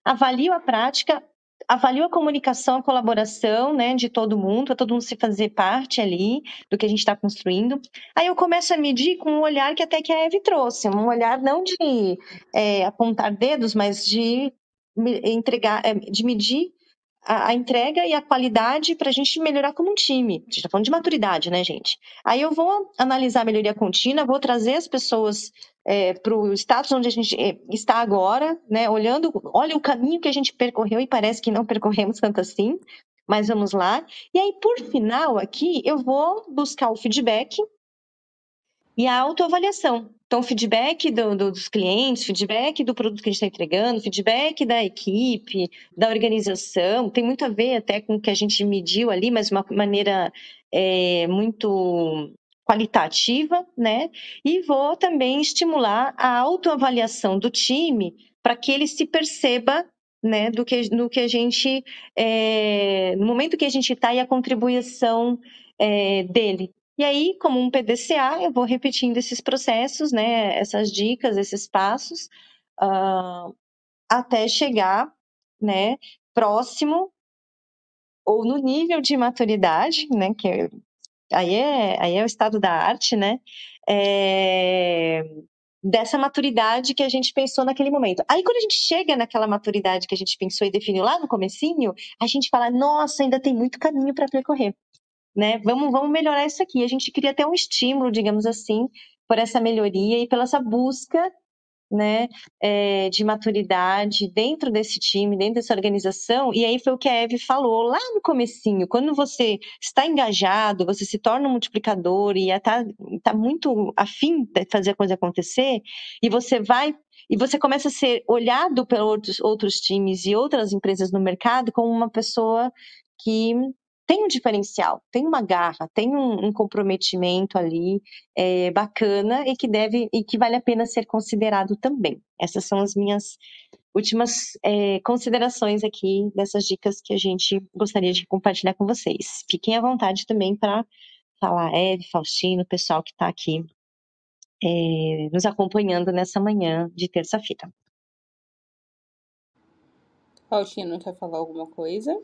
Avalio a prática, avalio a comunicação, a colaboração, né, de todo mundo, todo mundo se fazer parte ali do que a gente está construindo. Aí eu começo a medir com um olhar que até que a Eve trouxe, um olhar não de é, apontar dedos, mas de entregar, é, de medir a, a, entrega e a qualidade para a gente melhorar como um time. A gente está falando de maturidade, né, gente? Aí eu vou analisar a melhoria contínua, vou trazer as pessoas é, para o status onde a gente é, está agora, né? Olhando, olha o caminho que a gente percorreu e parece que não percorremos tanto assim, mas vamos lá. E aí, por final, aqui eu vou buscar o feedback e a autoavaliação. Então, feedback do, do, dos clientes, feedback do produto que a gente está entregando, feedback da equipe, da organização, tem muito a ver até com o que a gente mediu ali, mas de uma maneira é, muito qualitativa, né? E vou também estimular a autoavaliação do time para que ele se perceba né, do que, no que a gente, é, no momento que a gente está e a contribuição é, dele. E aí, como um PDCA, eu vou repetindo esses processos, né, essas dicas, esses passos, uh, até chegar, né, próximo ou no nível de maturidade, né, que aí é, aí é o estado da arte, né, é, dessa maturidade que a gente pensou naquele momento. Aí quando a gente chega naquela maturidade que a gente pensou e definiu lá no comecinho, a gente fala, nossa, ainda tem muito caminho para percorrer né? Vamos, vamos melhorar isso aqui. A gente queria ter um estímulo, digamos assim, por essa melhoria e pela essa busca né, é, de maturidade dentro desse time, dentro dessa organização, e aí foi o que a Eve falou lá no comecinho, quando você está engajado, você se torna um multiplicador e está tá muito afim de fazer a coisa acontecer, e você vai e você começa a ser olhado pelos outros, outros times e outras empresas no mercado como uma pessoa que tem um diferencial, tem uma garra, tem um, um comprometimento ali é, bacana e que deve e que vale a pena ser considerado também. Essas são as minhas últimas é, considerações aqui dessas dicas que a gente gostaria de compartilhar com vocês. Fiquem à vontade também para falar, Eve, Faustino, o pessoal que está aqui é, nos acompanhando nessa manhã de terça-feira. Faustino, quer falar alguma coisa?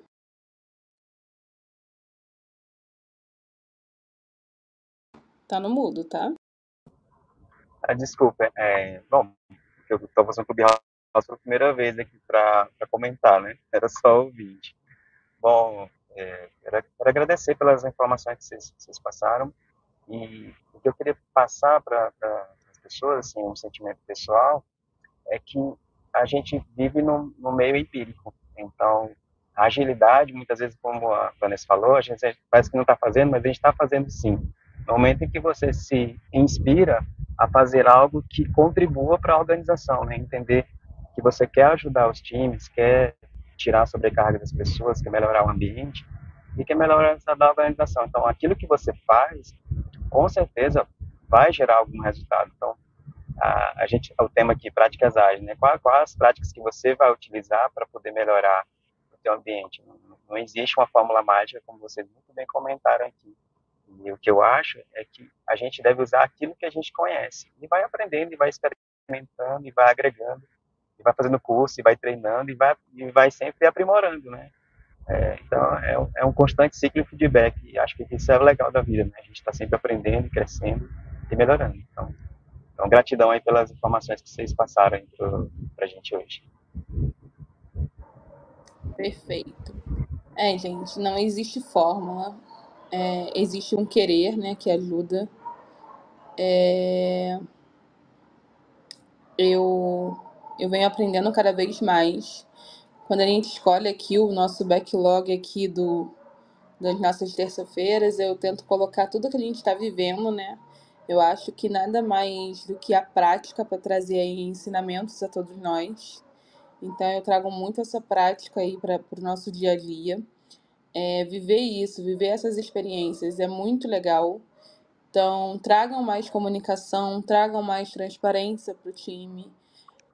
Tá no mudo, tá? Ah, desculpa. É, bom, eu tô fazendo Clubhouse pela primeira vez aqui para comentar, né? Era só o vídeo. Bom, é, quero, agradecer pelas informações que vocês, vocês passaram e o que eu queria passar para as pessoas, assim, um sentimento pessoal, é que a gente vive no, no meio empírico. Então, a agilidade, muitas vezes, como a Vanessa falou, a gente parece que não está fazendo, mas a gente está fazendo sim. No momento em que você se inspira a fazer algo que contribua para a organização, né? entender que você quer ajudar os times, quer tirar a sobrecarga das pessoas, quer melhorar o ambiente e quer melhorar a organização. Então, aquilo que você faz, com certeza, vai gerar algum resultado. Então, a, a gente, o tema aqui, práticas ágeis, né? Quais, quais as práticas que você vai utilizar para poder melhorar o seu ambiente? Não, não existe uma fórmula mágica, como vocês muito bem comentaram aqui. E o que eu acho é que a gente deve usar aquilo que a gente conhece. E vai aprendendo, e vai experimentando, e vai agregando, e vai fazendo curso, e vai treinando, e vai, e vai sempre aprimorando, né? É, então, é um, é um, constante ciclo de feedback. E acho que isso é legal da vida, né? A gente está sempre aprendendo, crescendo e melhorando. Então, então, gratidão aí pelas informações que vocês passaram para a gente hoje. Perfeito. É, gente, não existe fórmula é, existe um querer, né, que ajuda. É, eu, eu venho aprendendo cada vez mais. Quando a gente escolhe aqui o nosso backlog aqui do, das nossas terça-feiras, eu tento colocar tudo que a gente está vivendo, né? Eu acho que nada mais do que a prática para trazer aí ensinamentos a todos nós. Então eu trago muito essa prática aí para o nosso dia a dia é, viver isso, viver essas experiências é muito legal. Então, tragam mais comunicação, tragam mais transparência para o time.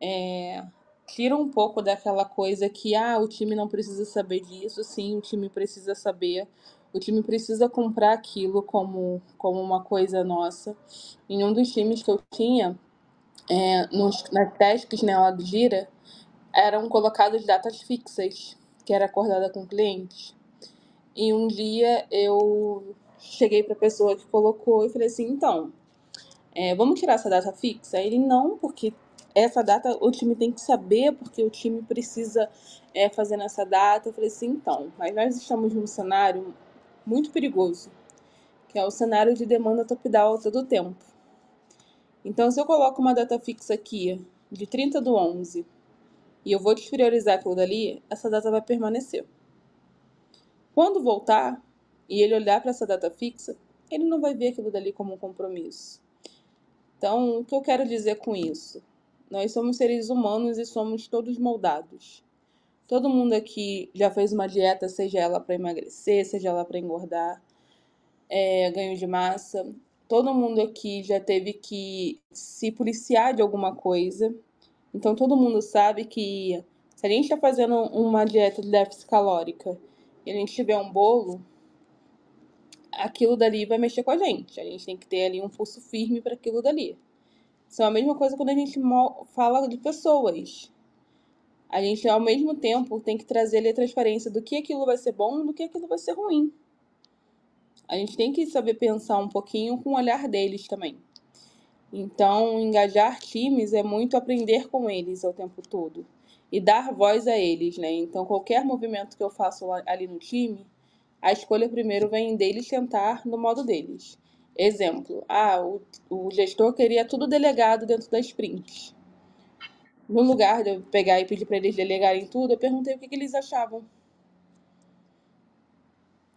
É, tira um pouco daquela coisa que ah, o time não precisa saber disso. Sim, o time precisa saber. O time precisa comprar aquilo como, como uma coisa nossa. Em um dos times que eu tinha, é, nos, nas tasks né, lá do Gira, eram colocadas datas fixas que era acordada com clientes. E um dia eu cheguei para a pessoa que colocou e falei assim: então, é, vamos tirar essa data fixa? Ele não, porque essa data o time tem que saber, porque o time precisa é, fazer nessa data. Eu falei assim: então, mas nós estamos num cenário muito perigoso, que é o cenário de demanda top-down todo o tempo. Então, se eu coloco uma data fixa aqui, de 30 do 11, e eu vou despriorizar aquilo dali, essa data vai permanecer. Quando voltar e ele olhar para essa data fixa, ele não vai ver aquilo dali como um compromisso. Então, o que eu quero dizer com isso? Nós somos seres humanos e somos todos moldados. Todo mundo aqui já fez uma dieta, seja ela para emagrecer, seja ela para engordar, é, ganho de massa. Todo mundo aqui já teve que se policiar de alguma coisa. Então, todo mundo sabe que se a gente está fazendo uma dieta de déficit calórica e a gente tiver um bolo, aquilo dali vai mexer com a gente. A gente tem que ter ali um pulso firme para aquilo dali. Isso é a mesma coisa quando a gente fala de pessoas. A gente, ao mesmo tempo, tem que trazer ali a transparência do que aquilo vai ser bom do que aquilo vai ser ruim. A gente tem que saber pensar um pouquinho com o olhar deles também. Então, engajar times é muito aprender com eles o tempo todo e dar voz a eles, né? Então, qualquer movimento que eu faço ali no time, a escolha primeiro vem deles tentar no modo deles. Exemplo, ah, o, o gestor queria tudo delegado dentro das sprints. No lugar de eu pegar e pedir para eles delegarem tudo, eu perguntei o que, que eles achavam.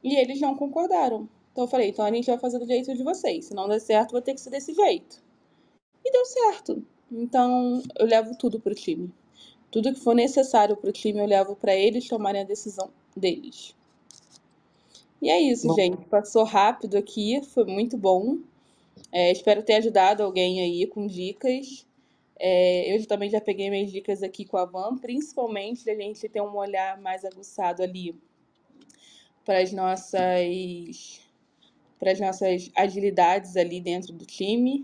E eles não concordaram. Então eu falei, então a gente vai fazer do jeito de vocês. Se não der certo, vai ter que ser desse jeito. E deu certo. Então eu levo tudo pro time. Tudo que for necessário pro time, eu levo para eles tomarem a decisão deles. E é isso, bom. gente. Passou rápido aqui, foi muito bom. É, espero ter ajudado alguém aí com dicas. É, eu também já peguei minhas dicas aqui com a Van, principalmente da gente ter um olhar mais aguçado ali para as nossas para as nossas agilidades ali dentro do time.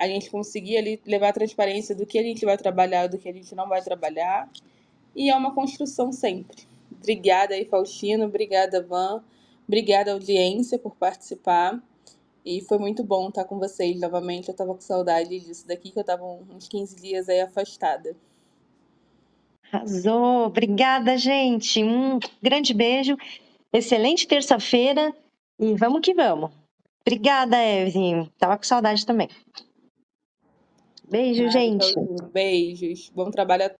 A gente conseguir ali levar a transparência do que a gente vai trabalhar, do que a gente não vai trabalhar. E é uma construção sempre. Obrigada aí, Faustino. Obrigada, Van. Obrigada, audiência, por participar. E foi muito bom estar com vocês novamente. Eu estava com saudade disso daqui, que eu estava uns 15 dias aí afastada. Arrasou! Obrigada, gente. Um grande beijo. Excelente terça-feira e vamos que vamos. Obrigada, Evelyn. Tava com saudade também. Beijo, gente. Beijos. Bom trabalho a